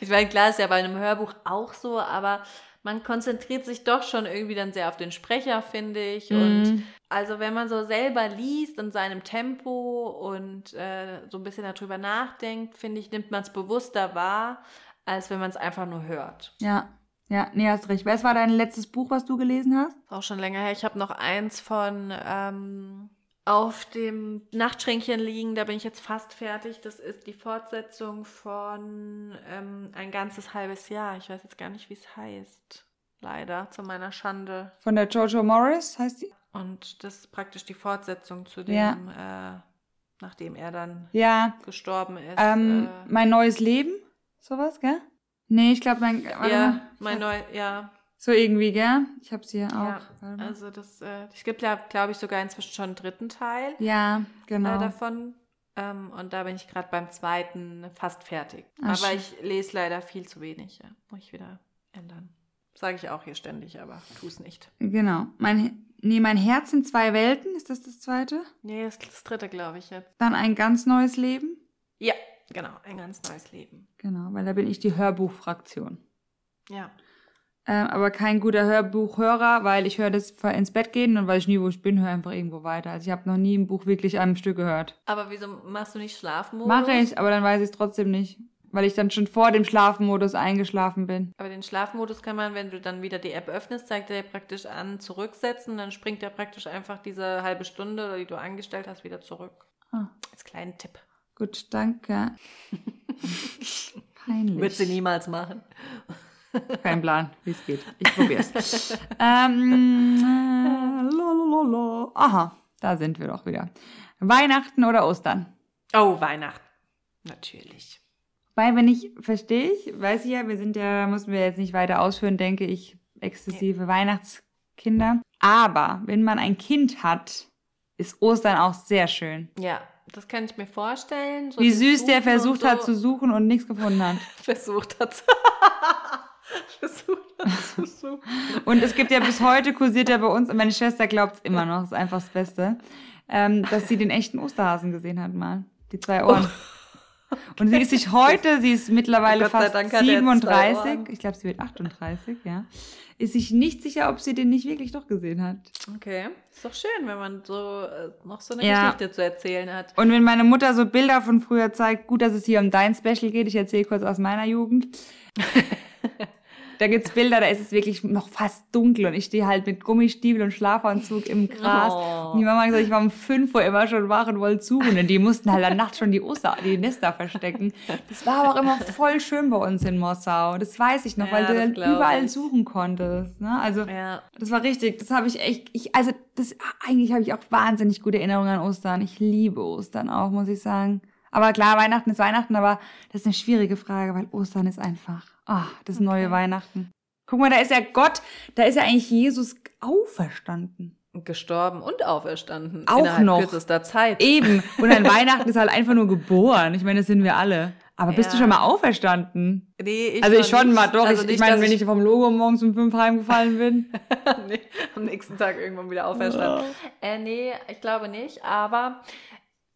Ich meine, klar ist ja bei einem Hörbuch auch so, aber man konzentriert sich doch schon irgendwie dann sehr auf den Sprecher, finde ich. Mhm. Und also wenn man so selber liest in seinem Tempo und äh, so ein bisschen darüber nachdenkt, finde ich, nimmt man es bewusster wahr, als wenn man es einfach nur hört. Ja, ja, nee, hast recht. Was war dein letztes Buch, was du gelesen hast? Auch schon länger her. Ich habe noch eins von ähm, auf dem Nachtschränkchen liegen. Da bin ich jetzt fast fertig. Das ist die Fortsetzung von ähm, ein ganzes halbes Jahr. Ich weiß jetzt gar nicht, wie es heißt. Leider, zu meiner Schande. Von der Jojo Morris heißt die? Und das ist praktisch die Fortsetzung zu dem, Ja. äh, nachdem er dann Ja, gestorben ist. ähm, äh, mein neues Leben? Sowas, gell? Nee, ich glaube, mein. warte ja, mal. mein neu, ja, So irgendwie, gell? Ich hier auch. ja. Warte mal. Also das, äh, es gibt ja, glaube ich, sogar inzwischen schon einen dritten Teil. ja, äh, genau. davon. Ähm, und da bin ich gerade beim zweiten fast fertig. Ah, aber schön. ich lese leider viel zu wenig. Ja. Muss ich wieder ändern. Sage ich auch hier ständig, aber tu es nicht. Genau. Mein, nee, mein Herz in zwei Welten, ist das das zweite? Nee, das ist das dritte, glaube ich jetzt. Dann ein ganz neues Leben. Ja, genau. Ein ganz neues Leben. Genau, weil da bin ich die Hörbuchfraktion. Ja. Ähm, aber kein guter Hörbuchhörer, weil ich höre das vor- ins Bett gehen und weil ich nie, wo ich bin, höre einfach irgendwo weiter. Also ich habe noch nie ein Buch wirklich am Stück gehört. Aber wieso machst du nicht Schlafmodus? Mache ich, aber dann weiß ich es trotzdem nicht, weil ich dann schon vor dem Schlafmodus eingeschlafen bin. Aber den Schlafmodus kann man, wenn du dann wieder die App öffnest, zeigt er dir praktisch an, zurücksetzen. Dann springt er praktisch einfach diese halbe Stunde, die du angestellt hast, wieder zurück. Ah, Als kleinen Tipp. Gut, danke. Peinlich. Wird sie niemals machen. Kein Plan, wie es geht. Ich probier's. ähm, äh. Aha, da sind wir doch wieder. Weihnachten oder Ostern? Oh, Weihnachten. Natürlich. Weil, wenn ich, verstehe ich, weiß ich ja, wir sind ja, müssen wir jetzt nicht weiter ausführen, denke ich, exzessive Weihnachtskinder. Aber wenn man ein Kind hat, ist Ostern auch sehr schön. Ja, das kann ich mir vorstellen. So Wie süß der versucht so. hat zu suchen und nichts gefunden hat. Versucht hat. versucht hat zu suchen. Und es gibt ja bis heute kursiert ja bei uns, und meine Schwester glaubt es immer noch, ist einfach das Beste, ähm, dass sie den echten Osterhasen gesehen hat mal. Die zwei Ohren. Und sie ist sich heute, sie ist mittlerweile Oh fast Dank hat er zwei 37, Ohren. ich glaube, sie wird 38, ja, ist sich nicht sicher, ob sie den nicht wirklich doch gesehen hat. Okay. Ist doch schön, wenn man so äh, noch so eine Ja. Geschichte zu erzählen hat. Und wenn meine Mutter so Bilder von früher zeigt, gut, dass es hier um dein Special geht, ich erzähle kurz aus meiner Jugend. Da gibt's Bilder, da ist es wirklich noch fast dunkel und ich stehe halt mit Gummistiefel und Schlafanzug im Gras. Oh. Und die Mama hat gesagt, ich war um 5 Uhr immer schon wach und wollte suchen. Und die mussten halt dann nachts schon die, Oster, die Nester verstecken. Das war aber auch immer voll schön bei uns in Mossau. Das weiß ich noch, Ja, weil du dann glaub überall ich. suchen konntest. Ne? Also Ja. das war richtig. Das habe ich echt. Ich, also das eigentlich habe ich auch wahnsinnig gute Erinnerungen an Ostern. Ich liebe Ostern auch, muss ich sagen. Aber klar, Weihnachten ist Weihnachten, aber das ist eine schwierige Frage, weil Ostern ist einfach. Ah, das neue Weihnachten. Guck mal, da ist ja Gott, da ist ja eigentlich Jesus auferstanden. Gestorben und auferstanden. Auch innerhalb noch. kürzester Zeit. Eben. Und an Weihnachten ist halt einfach nur geboren. Ich meine, das sind wir alle. Aber bist du Ja. schon mal auferstanden? Nee, ich also ich schon nicht. mal, doch. Also ich nicht, ich meine, wenn ich vom Logo morgens um fünf heimgefallen bin. nee, am nächsten Tag irgendwann wieder auferstanden. Äh, nee, ich glaube nicht, aber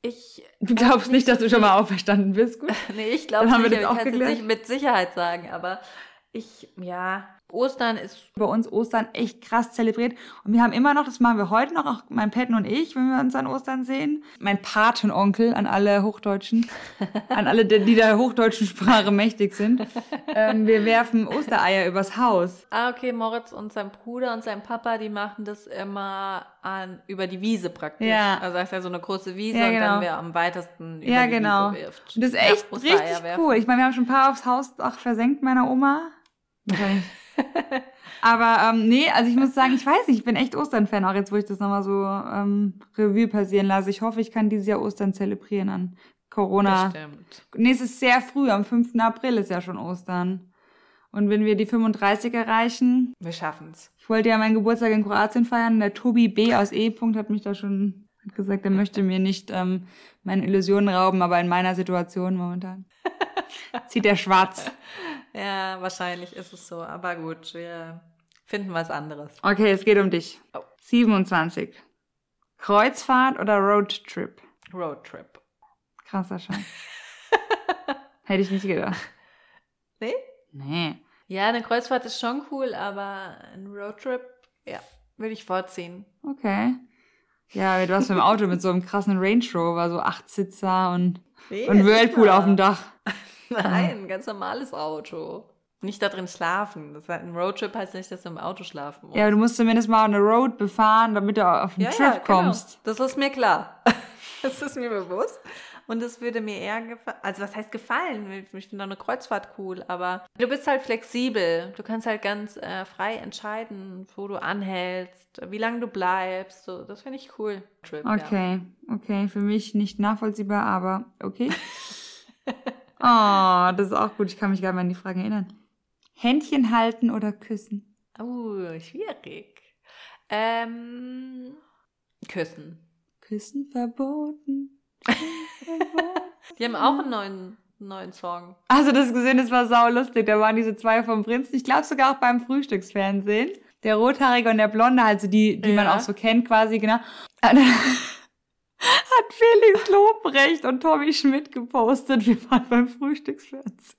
ich. Du glaubst nicht, dass du schon mal auferstanden bist, gut? Nee, ich glaube wir nicht, das auch ich kann es nicht mit Sicherheit sagen, aber ich, ja, Ostern ist. bei uns Ostern echt krass zelebriert. Und wir haben immer noch, das machen wir heute noch, auch mein Paten und ich, wenn wir uns an Ostern sehen. Mein Patenonkel an alle Hochdeutschen, an alle, die der hochdeutschen Sprache mächtig sind. Ähm, wir werfen Ostereier übers Haus. Ah, okay, Moritz und sein Bruder und sein Papa, die machen das immer an, über die Wiese praktisch. Ja. Also das ist ja so eine große Wiese Ja, und genau. dann wer am weitesten über Ja, die genau. Wiese wirft. Und das ist Ja, echt richtig werfen. cool. Ich meine, wir haben schon ein paar aufs Hausdach versenkt meiner Oma. Wahrscheinlich. Aber ähm, nee, also ich muss sagen, ich weiß nicht, ich bin echt Ostern-Fan, auch jetzt, wo ich das nochmal so ähm, Revue passieren lasse. Ich hoffe, ich kann dieses Jahr Ostern zelebrieren an Corona. Bestimmt. Nee, es ist sehr früh, am 5. April ist ja schon Ostern. Und wenn wir die 35 erreichen, Wir schaffen's. ich wollte ja meinen Geburtstag in Kroatien feiern, der Tobi B. aus E. -Punkt hat mich da schon hat gesagt, er möchte mir nicht ähm, meine Illusionen rauben, aber in meiner Situation momentan zieht er schwarz. Ja, wahrscheinlich ist es so. Aber gut, wir finden was anderes. Okay, es geht um dich. Oh. 27. Kreuzfahrt oder Roadtrip? Roadtrip. Krasser Schein. Hätte ich nicht gedacht. Nee? Nee. Ja, eine Kreuzfahrt ist schon cool, aber ein Roadtrip, ja, würde ich vorziehen. Okay. Ja, du warst mit dem Auto mit so einem krassen Range Rover, so acht Sitzer und, Nee, und Whirlpool auf dem Dach. Nein, ein ganz normales Auto. Nicht da drin schlafen. Das heißt, ein Roadtrip heißt nicht, dass du im Auto schlafen musst. Ja, du musst zumindest mal eine Road befahren, damit du auf einen Ja, Trip ja, genau. kommst. Das ist mir klar. Das ist mir bewusst. Und es würde mir eher gefallen. Also, was heißt gefallen? Ich finde eine Kreuzfahrt cool, aber du bist halt flexibel. Du kannst halt ganz äh, frei entscheiden, wo du anhältst, wie lange du bleibst. So, das finde ich cool. Trip, Ja. Okay, okay, für mich nicht nachvollziehbar, aber okay. oh, das ist auch gut. Ich kann mich gar nicht mehr an die Fragen erinnern. Händchen halten oder küssen? Oh, schwierig. Ähm, küssen. Küssen verboten. Die haben auch einen neuen, neuen Song. Also das gesehen, das war sau lustig. Da waren diese zwei vom Prinzen. Ich glaube sogar auch beim Frühstücksfernsehen. Der Rothaarige und der Blonde, also die, die man Ja. auch so kennt quasi, genau. Hat Felix Lobrecht und Tommy Schmidt gepostet, wir waren beim Frühstücksfernsehen.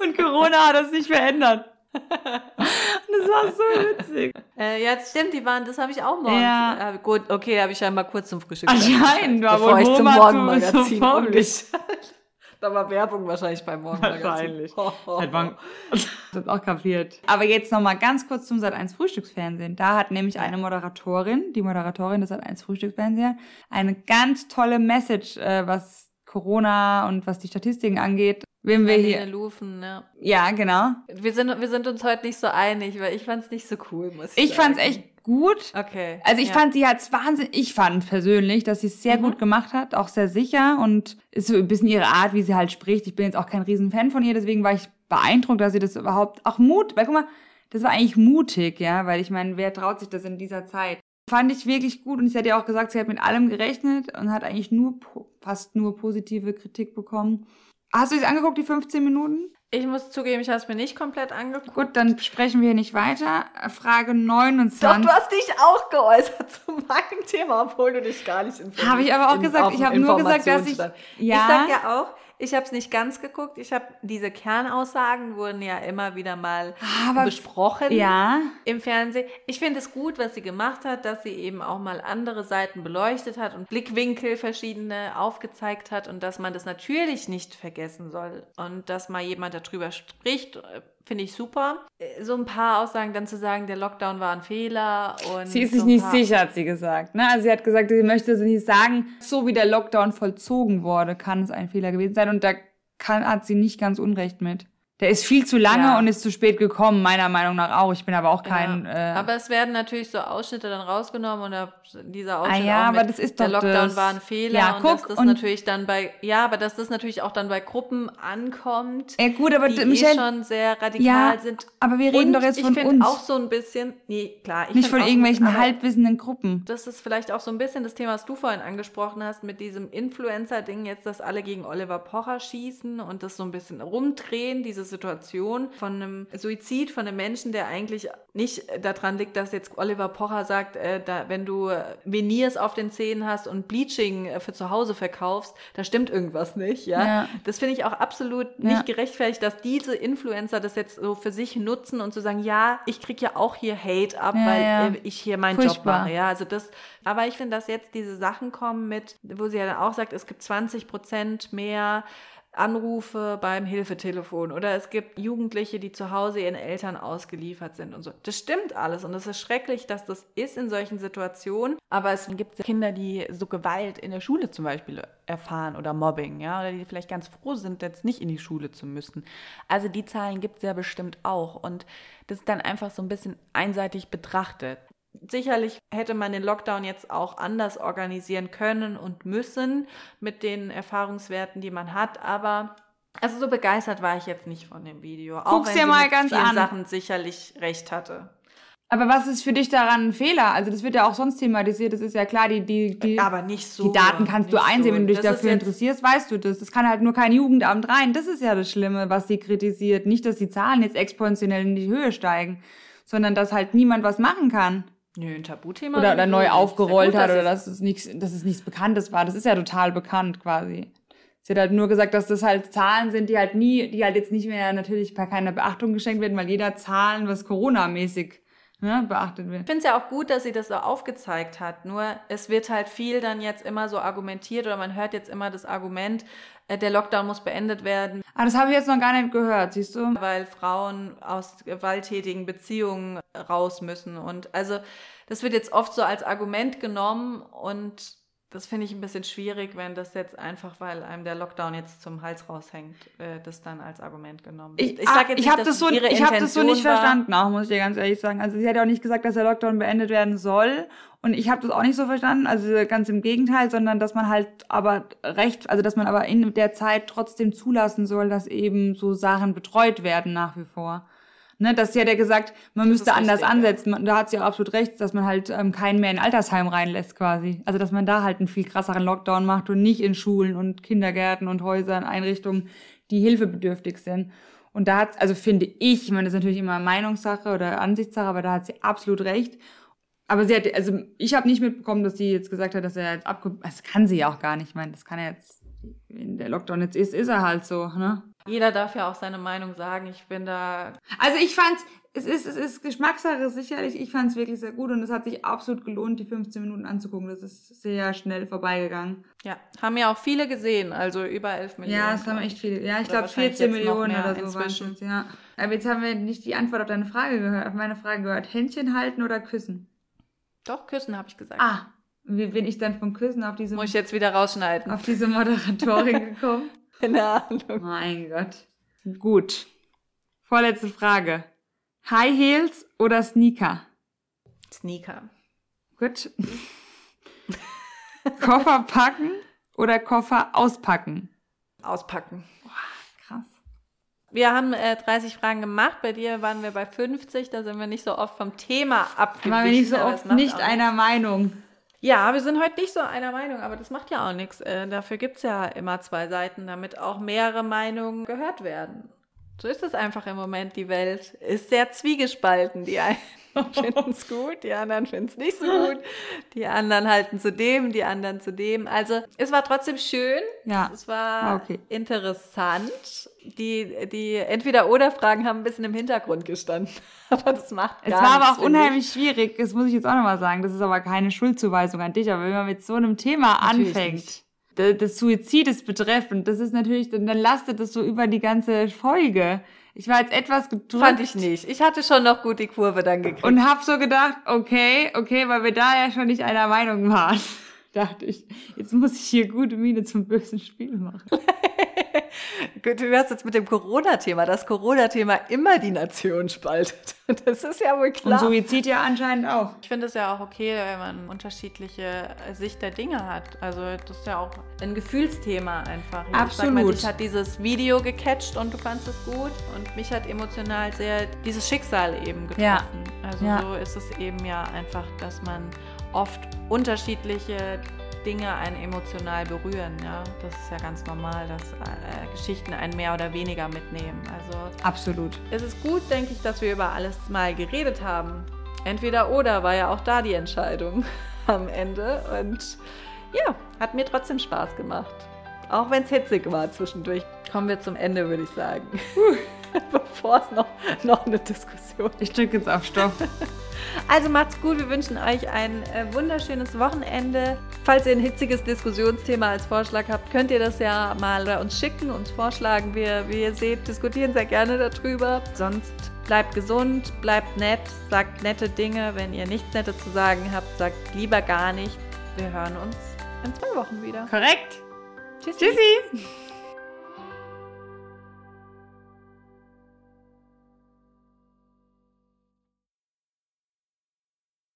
Und Corona hat das nicht verändert. Und das war so witzig. Äh, ja, das stimmt, die waren, das habe ich auch morgens. Ja. Äh, gut, okay, habe ich scheinbar kurz zum Frühstück Anscheinend war wohl ich zum Morgenmagazin umgeschaltet. Da war Werbung wahrscheinlich beim Morgenmagazin. Wahrscheinlich. Ho, ho, ho. man das hat auch kapiert. Aber jetzt nochmal ganz kurz zum Sat1 Frühstücksfernsehen. Da hat nämlich eine Moderatorin, die Moderatorin des Sat1 Frühstücksfernsehens, eine ganz tolle Message, äh, was Corona und was die Statistiken angeht. Wem wir Marlene hier. Lufen, ja. Ja, genau. Wir sind, wir sind uns heute nicht so einig, weil ich fand es nicht so cool, muss ich Ich sagen. fand's echt gut. Okay. Also ich ja. fand, sie hat's wahnsinnig, ich fand persönlich, dass sie es sehr Mhm. gut gemacht hat, auch sehr sicher und ist so ein bisschen ihre Art, wie sie halt spricht. Ich bin jetzt auch kein Riesenfan von ihr, deswegen war ich beeindruckt, dass sie das überhaupt auch Mut, weil guck mal, das war eigentlich mutig, ja, weil ich meine, wer traut sich das in dieser Zeit? Fand ich wirklich gut und sie hat ja auch gesagt, sie hat mit allem gerechnet und hat eigentlich nur, fast nur positive Kritik bekommen. Hast du es angeguckt, die 15 Minuten? Ich muss zugeben, ich habe es mir nicht komplett angeguckt. Gut, dann sprechen wir nicht weiter. Frage Doch, 29. du hast dich auch geäußert zu meinem Thema, obwohl du dich gar nicht informiert Habe ich aber auch gesagt. Ich habe nur gesagt, dass ich. Ja. Ich sag ja auch, ich habe es nicht ganz geguckt. Ich habe diese Kernaussagen wurden ja immer wieder mal Aber- besprochen Ja. im Fernsehen. Ich finde es gut, was sie gemacht hat, dass sie eben auch mal andere Seiten beleuchtet hat und Blickwinkel verschiedene aufgezeigt hat und dass man das natürlich nicht vergessen soll und dass mal jemand darüber spricht, finde ich super. Äh, So ein paar Aussagen dann zu sagen, der Lockdown war ein Fehler und Sie ist so sich nicht sicher, hat sie gesagt. Ne? Also sie hat gesagt, sie möchte es nicht sagen. So wie der Lockdown vollzogen wurde, kann es ein Fehler gewesen sein. Und da kann, hat sie nicht ganz Unrecht mit. Der ist viel zu lange Ja. und ist zu spät gekommen, meiner Meinung nach auch. Ich bin aber auch kein. Ja. Äh, aber es werden natürlich so Ausschnitte dann rausgenommen und dieser Ausschnitt Ah ja, aber das ist der doch Lockdown das. war ein Fehler Ja, und guck, dass das und- natürlich dann bei ja, aber dass das natürlich auch dann bei Gruppen ankommt, ja, gut, aber die d- eh Michelle. schon sehr radikal ja, sind. aber wir reden und doch jetzt ich von find uns. auch so ein bisschen, nee, klar, ich nicht von irgendwelchen bisschen, halbwissenden Gruppen. Das ist vielleicht auch so ein bisschen das Thema, was du vorhin angesprochen hast, mit diesem Influencer-Ding jetzt, dass alle gegen Oliver Pocher schießen und das so ein bisschen rumdrehen, diese Situation von einem Suizid von einem Menschen, der eigentlich nicht daran liegt, dass jetzt Oliver Pocher sagt, äh, da, wenn du Veneers auf den Zähnen hast und Bleaching äh, für zu Hause verkaufst, da stimmt irgendwas nicht, ja. Ja. Das finde ich auch absolut Ja. nicht gerechtfertigt, dass diese Influencer das jetzt so für sich nutzen und zu sagen, ja, ich krieg ja auch hier Hate ab, Ja, weil äh, ich hier meinen Job Furchtbar. mache, ja. Also das, aber ich finde, dass jetzt diese Sachen kommen mit, wo sie ja dann auch sagt, es gibt 20 Prozent mehr Anrufe beim Hilfetelefon oder es gibt Jugendliche, die zu Hause ihren Eltern ausgeliefert sind und so. Das stimmt alles und es ist schrecklich, dass das ist in solchen Situationen. Aber es gibt Kinder, die so Gewalt in der Schule zum Beispiel erfahren oder Mobbing, ja, oder die vielleicht ganz froh sind, jetzt nicht in die Schule zu müssen. Also die Zahlen gibt es ja bestimmt auch und das ist dann einfach so ein bisschen einseitig betrachtet. Sicherlich hätte man den Lockdown jetzt auch anders organisieren können und müssen mit den Erfahrungswerten, die man hat, aber also so begeistert war ich jetzt nicht von dem Video. Auch Guck's wenn dir sie mal ganz vielen an. Sachen sicherlich recht hatte. Aber was ist für dich daran ein Fehler? Also das wird ja auch sonst thematisiert. Das ist ja klar, die, die, die, Aber nicht so. die Daten kannst du einsehen, so. wenn du dich Das dafür interessierst, weißt du das. Das kann halt nur kein Jugendamt rein. Das ist ja das Schlimme, was sie kritisiert. Nicht, dass die Zahlen jetzt exponentiell in die Höhe steigen, sondern dass halt niemand was machen kann. Nö, ein Tabuthema. Oder, oder neu aufgerollt hat gut, oder dass es, nichts, dass es nichts Bekanntes war. Das ist ja total bekannt quasi. Sie hat halt nur gesagt, dass das halt Zahlen sind, die halt nie, die halt jetzt nicht mehr natürlich bei keiner Beachtung geschenkt werden, weil jeder Zahlen, was Corona-mäßig ne, beachtet wird. Ich finde es ja auch gut, dass sie das so aufgezeigt hat. Nur es wird halt viel dann jetzt immer so argumentiert oder man hört jetzt immer das Argument, der Lockdown muss beendet werden. Ah, das habe ich jetzt noch gar nicht gehört, siehst du? Weil Frauen aus gewalttätigen Beziehungen raus müssen. Und also das wird jetzt oft so als Argument genommen und das finde ich ein bisschen schwierig, wenn das jetzt einfach, weil einem der Lockdown jetzt zum Hals raushängt, äh, das dann als Argument genommen wird. Ich, ich, sag jetzt ich habe das, so, ich hab das so nicht war. verstanden, auch muss ich dir ganz ehrlich sagen. Also sie hat ja auch nicht gesagt, dass der Lockdown beendet werden soll. Und ich habe das auch nicht so verstanden, also ganz im Gegenteil, sondern dass man halt aber recht, also dass man aber in der Zeit trotzdem zulassen soll, dass eben so Sachen betreut werden nach wie vor. Ne, das hat ja gesagt, man das müsste anders richtig, ansetzen. Ja. Da hat sie ja absolut recht, dass man halt ähm, keinen mehr in Altersheim reinlässt quasi. Also dass man da halt einen viel krasseren Lockdown macht und nicht in Schulen und Kindergärten und Häusern, Einrichtungen, die hilfebedürftig sind. Und da hat, also finde ich, ich meine, das ist natürlich immer Meinungssache oder Ansichtssache, aber da hat sie absolut recht. Aber sie hat, also ich habe nicht mitbekommen, dass sie jetzt gesagt hat, dass er jetzt abge... Das kann sie ja auch gar nicht. Ich meine, das kann er jetzt, wenn der Lockdown jetzt ist, ist er halt so, ne? Jeder darf ja auch seine Meinung sagen. Ich bin da. Also ich fand's, es ist, es ist Geschmackssache sicherlich. Ich fand es wirklich sehr gut und es hat sich absolut gelohnt, die 15 Minuten anzugucken. Das ist sehr schnell vorbeigegangen. Ja, haben ja auch viele gesehen, also über 11 Millionen. Ja, es haben echt viele. Ja, ich glaube 14 Millionen oder so waren es ja. Aber jetzt haben wir nicht die Antwort auf deine Frage gehört, auf meine Frage gehört. Händchen halten oder küssen? Doch, küssen habe ich gesagt. Ah, wie bin ich dann vom Küssen auf diese Muss ich jetzt wieder rausschneiden. Auf diese Moderatorin gekommen? Keine Ahnung. Mein Gott. Gut. Vorletzte Frage. High Heels oder Sneaker? Sneaker. Gut. Koffer packen oder Koffer auspacken? Auspacken. Boah, krass. Wir haben äh, 30 Fragen gemacht. Bei dir waren wir bei 50. Da sind wir nicht so oft vom Thema abgewichen. Waren wir nicht so oft nicht einer Meinung. Ja, wir sind heute nicht so einer Meinung, aber das macht ja auch nichts. Äh, dafür gibt es ja immer zwei Seiten, damit auch mehrere Meinungen gehört werden. So ist es einfach im Moment. Die Welt ist sehr zwiegespalten. Die einen finden es gut, die anderen finden es nicht so gut. Die anderen halten zu dem, die anderen zu dem. Also es war trotzdem schön. Ja. Es war okay. interessant. Die, die Entweder-Oder-Fragen haben ein bisschen im Hintergrund gestanden. Aber das macht gar Es war aber auch unheimlich ich. schwierig. Das muss ich jetzt auch nochmal sagen. Das ist aber keine Schuldzuweisung an dich. Aber wenn man mit so einem Thema Natürlich anfängt. Nicht des Suizides betreffend, das ist natürlich, dann lastet das so über die ganze Folge. Ich war jetzt etwas gedrückt. Fand ich nicht. Ich hatte schon noch gut die Kurve dann gekriegt. Und hab so gedacht, okay, okay, weil wir da ja schon nicht einer Meinung waren. Dachte ich, jetzt muss ich hier gute Miene zum bösen Spiel machen. du hast jetzt mit dem Corona-Thema, das Corona-Thema immer die Nation spaltet. Das ist ja wohl klar. Und Suizid ja anscheinend auch. Ich finde es ja auch okay, wenn man unterschiedliche Sicht der Dinge hat. Also das ist ja auch ein Gefühlsthema einfach. Ich Absolut. Mal, dich hat dieses Video gecatcht und du fandest es gut und mich hat emotional sehr dieses Schicksal eben getroffen. Ja. Also ja. so ist es eben ja einfach, dass man oft unterschiedliche Dinge einen emotional berühren. Ja? Das ist ja ganz normal, dass äh, Geschichten einen mehr oder weniger mitnehmen. Also absolut. Es ist gut, denke ich, dass wir über alles mal geredet haben. Entweder oder war ja auch da die Entscheidung am Ende. Und ja, hat mir trotzdem Spaß gemacht. Auch wenn es hitzig war zwischendurch. Kommen wir zum Ende, würde ich sagen. Bevor es noch, noch eine Diskussion Ich drücke jetzt auf Stopp. Also macht's gut, wir wünschen euch ein äh, wunderschönes Wochenende. Falls ihr ein hitziges Diskussionsthema als Vorschlag habt, könnt ihr das ja mal bei uns schicken, uns vorschlagen. Wir, wie ihr seht, diskutieren sehr gerne darüber. Sonst bleibt gesund, bleibt nett, sagt nette Dinge. Wenn ihr nichts Nettes zu sagen habt, sagt lieber gar nicht. Wir hören uns in zwei Wochen wieder. Korrekt. Tschüssi. Tschüssi.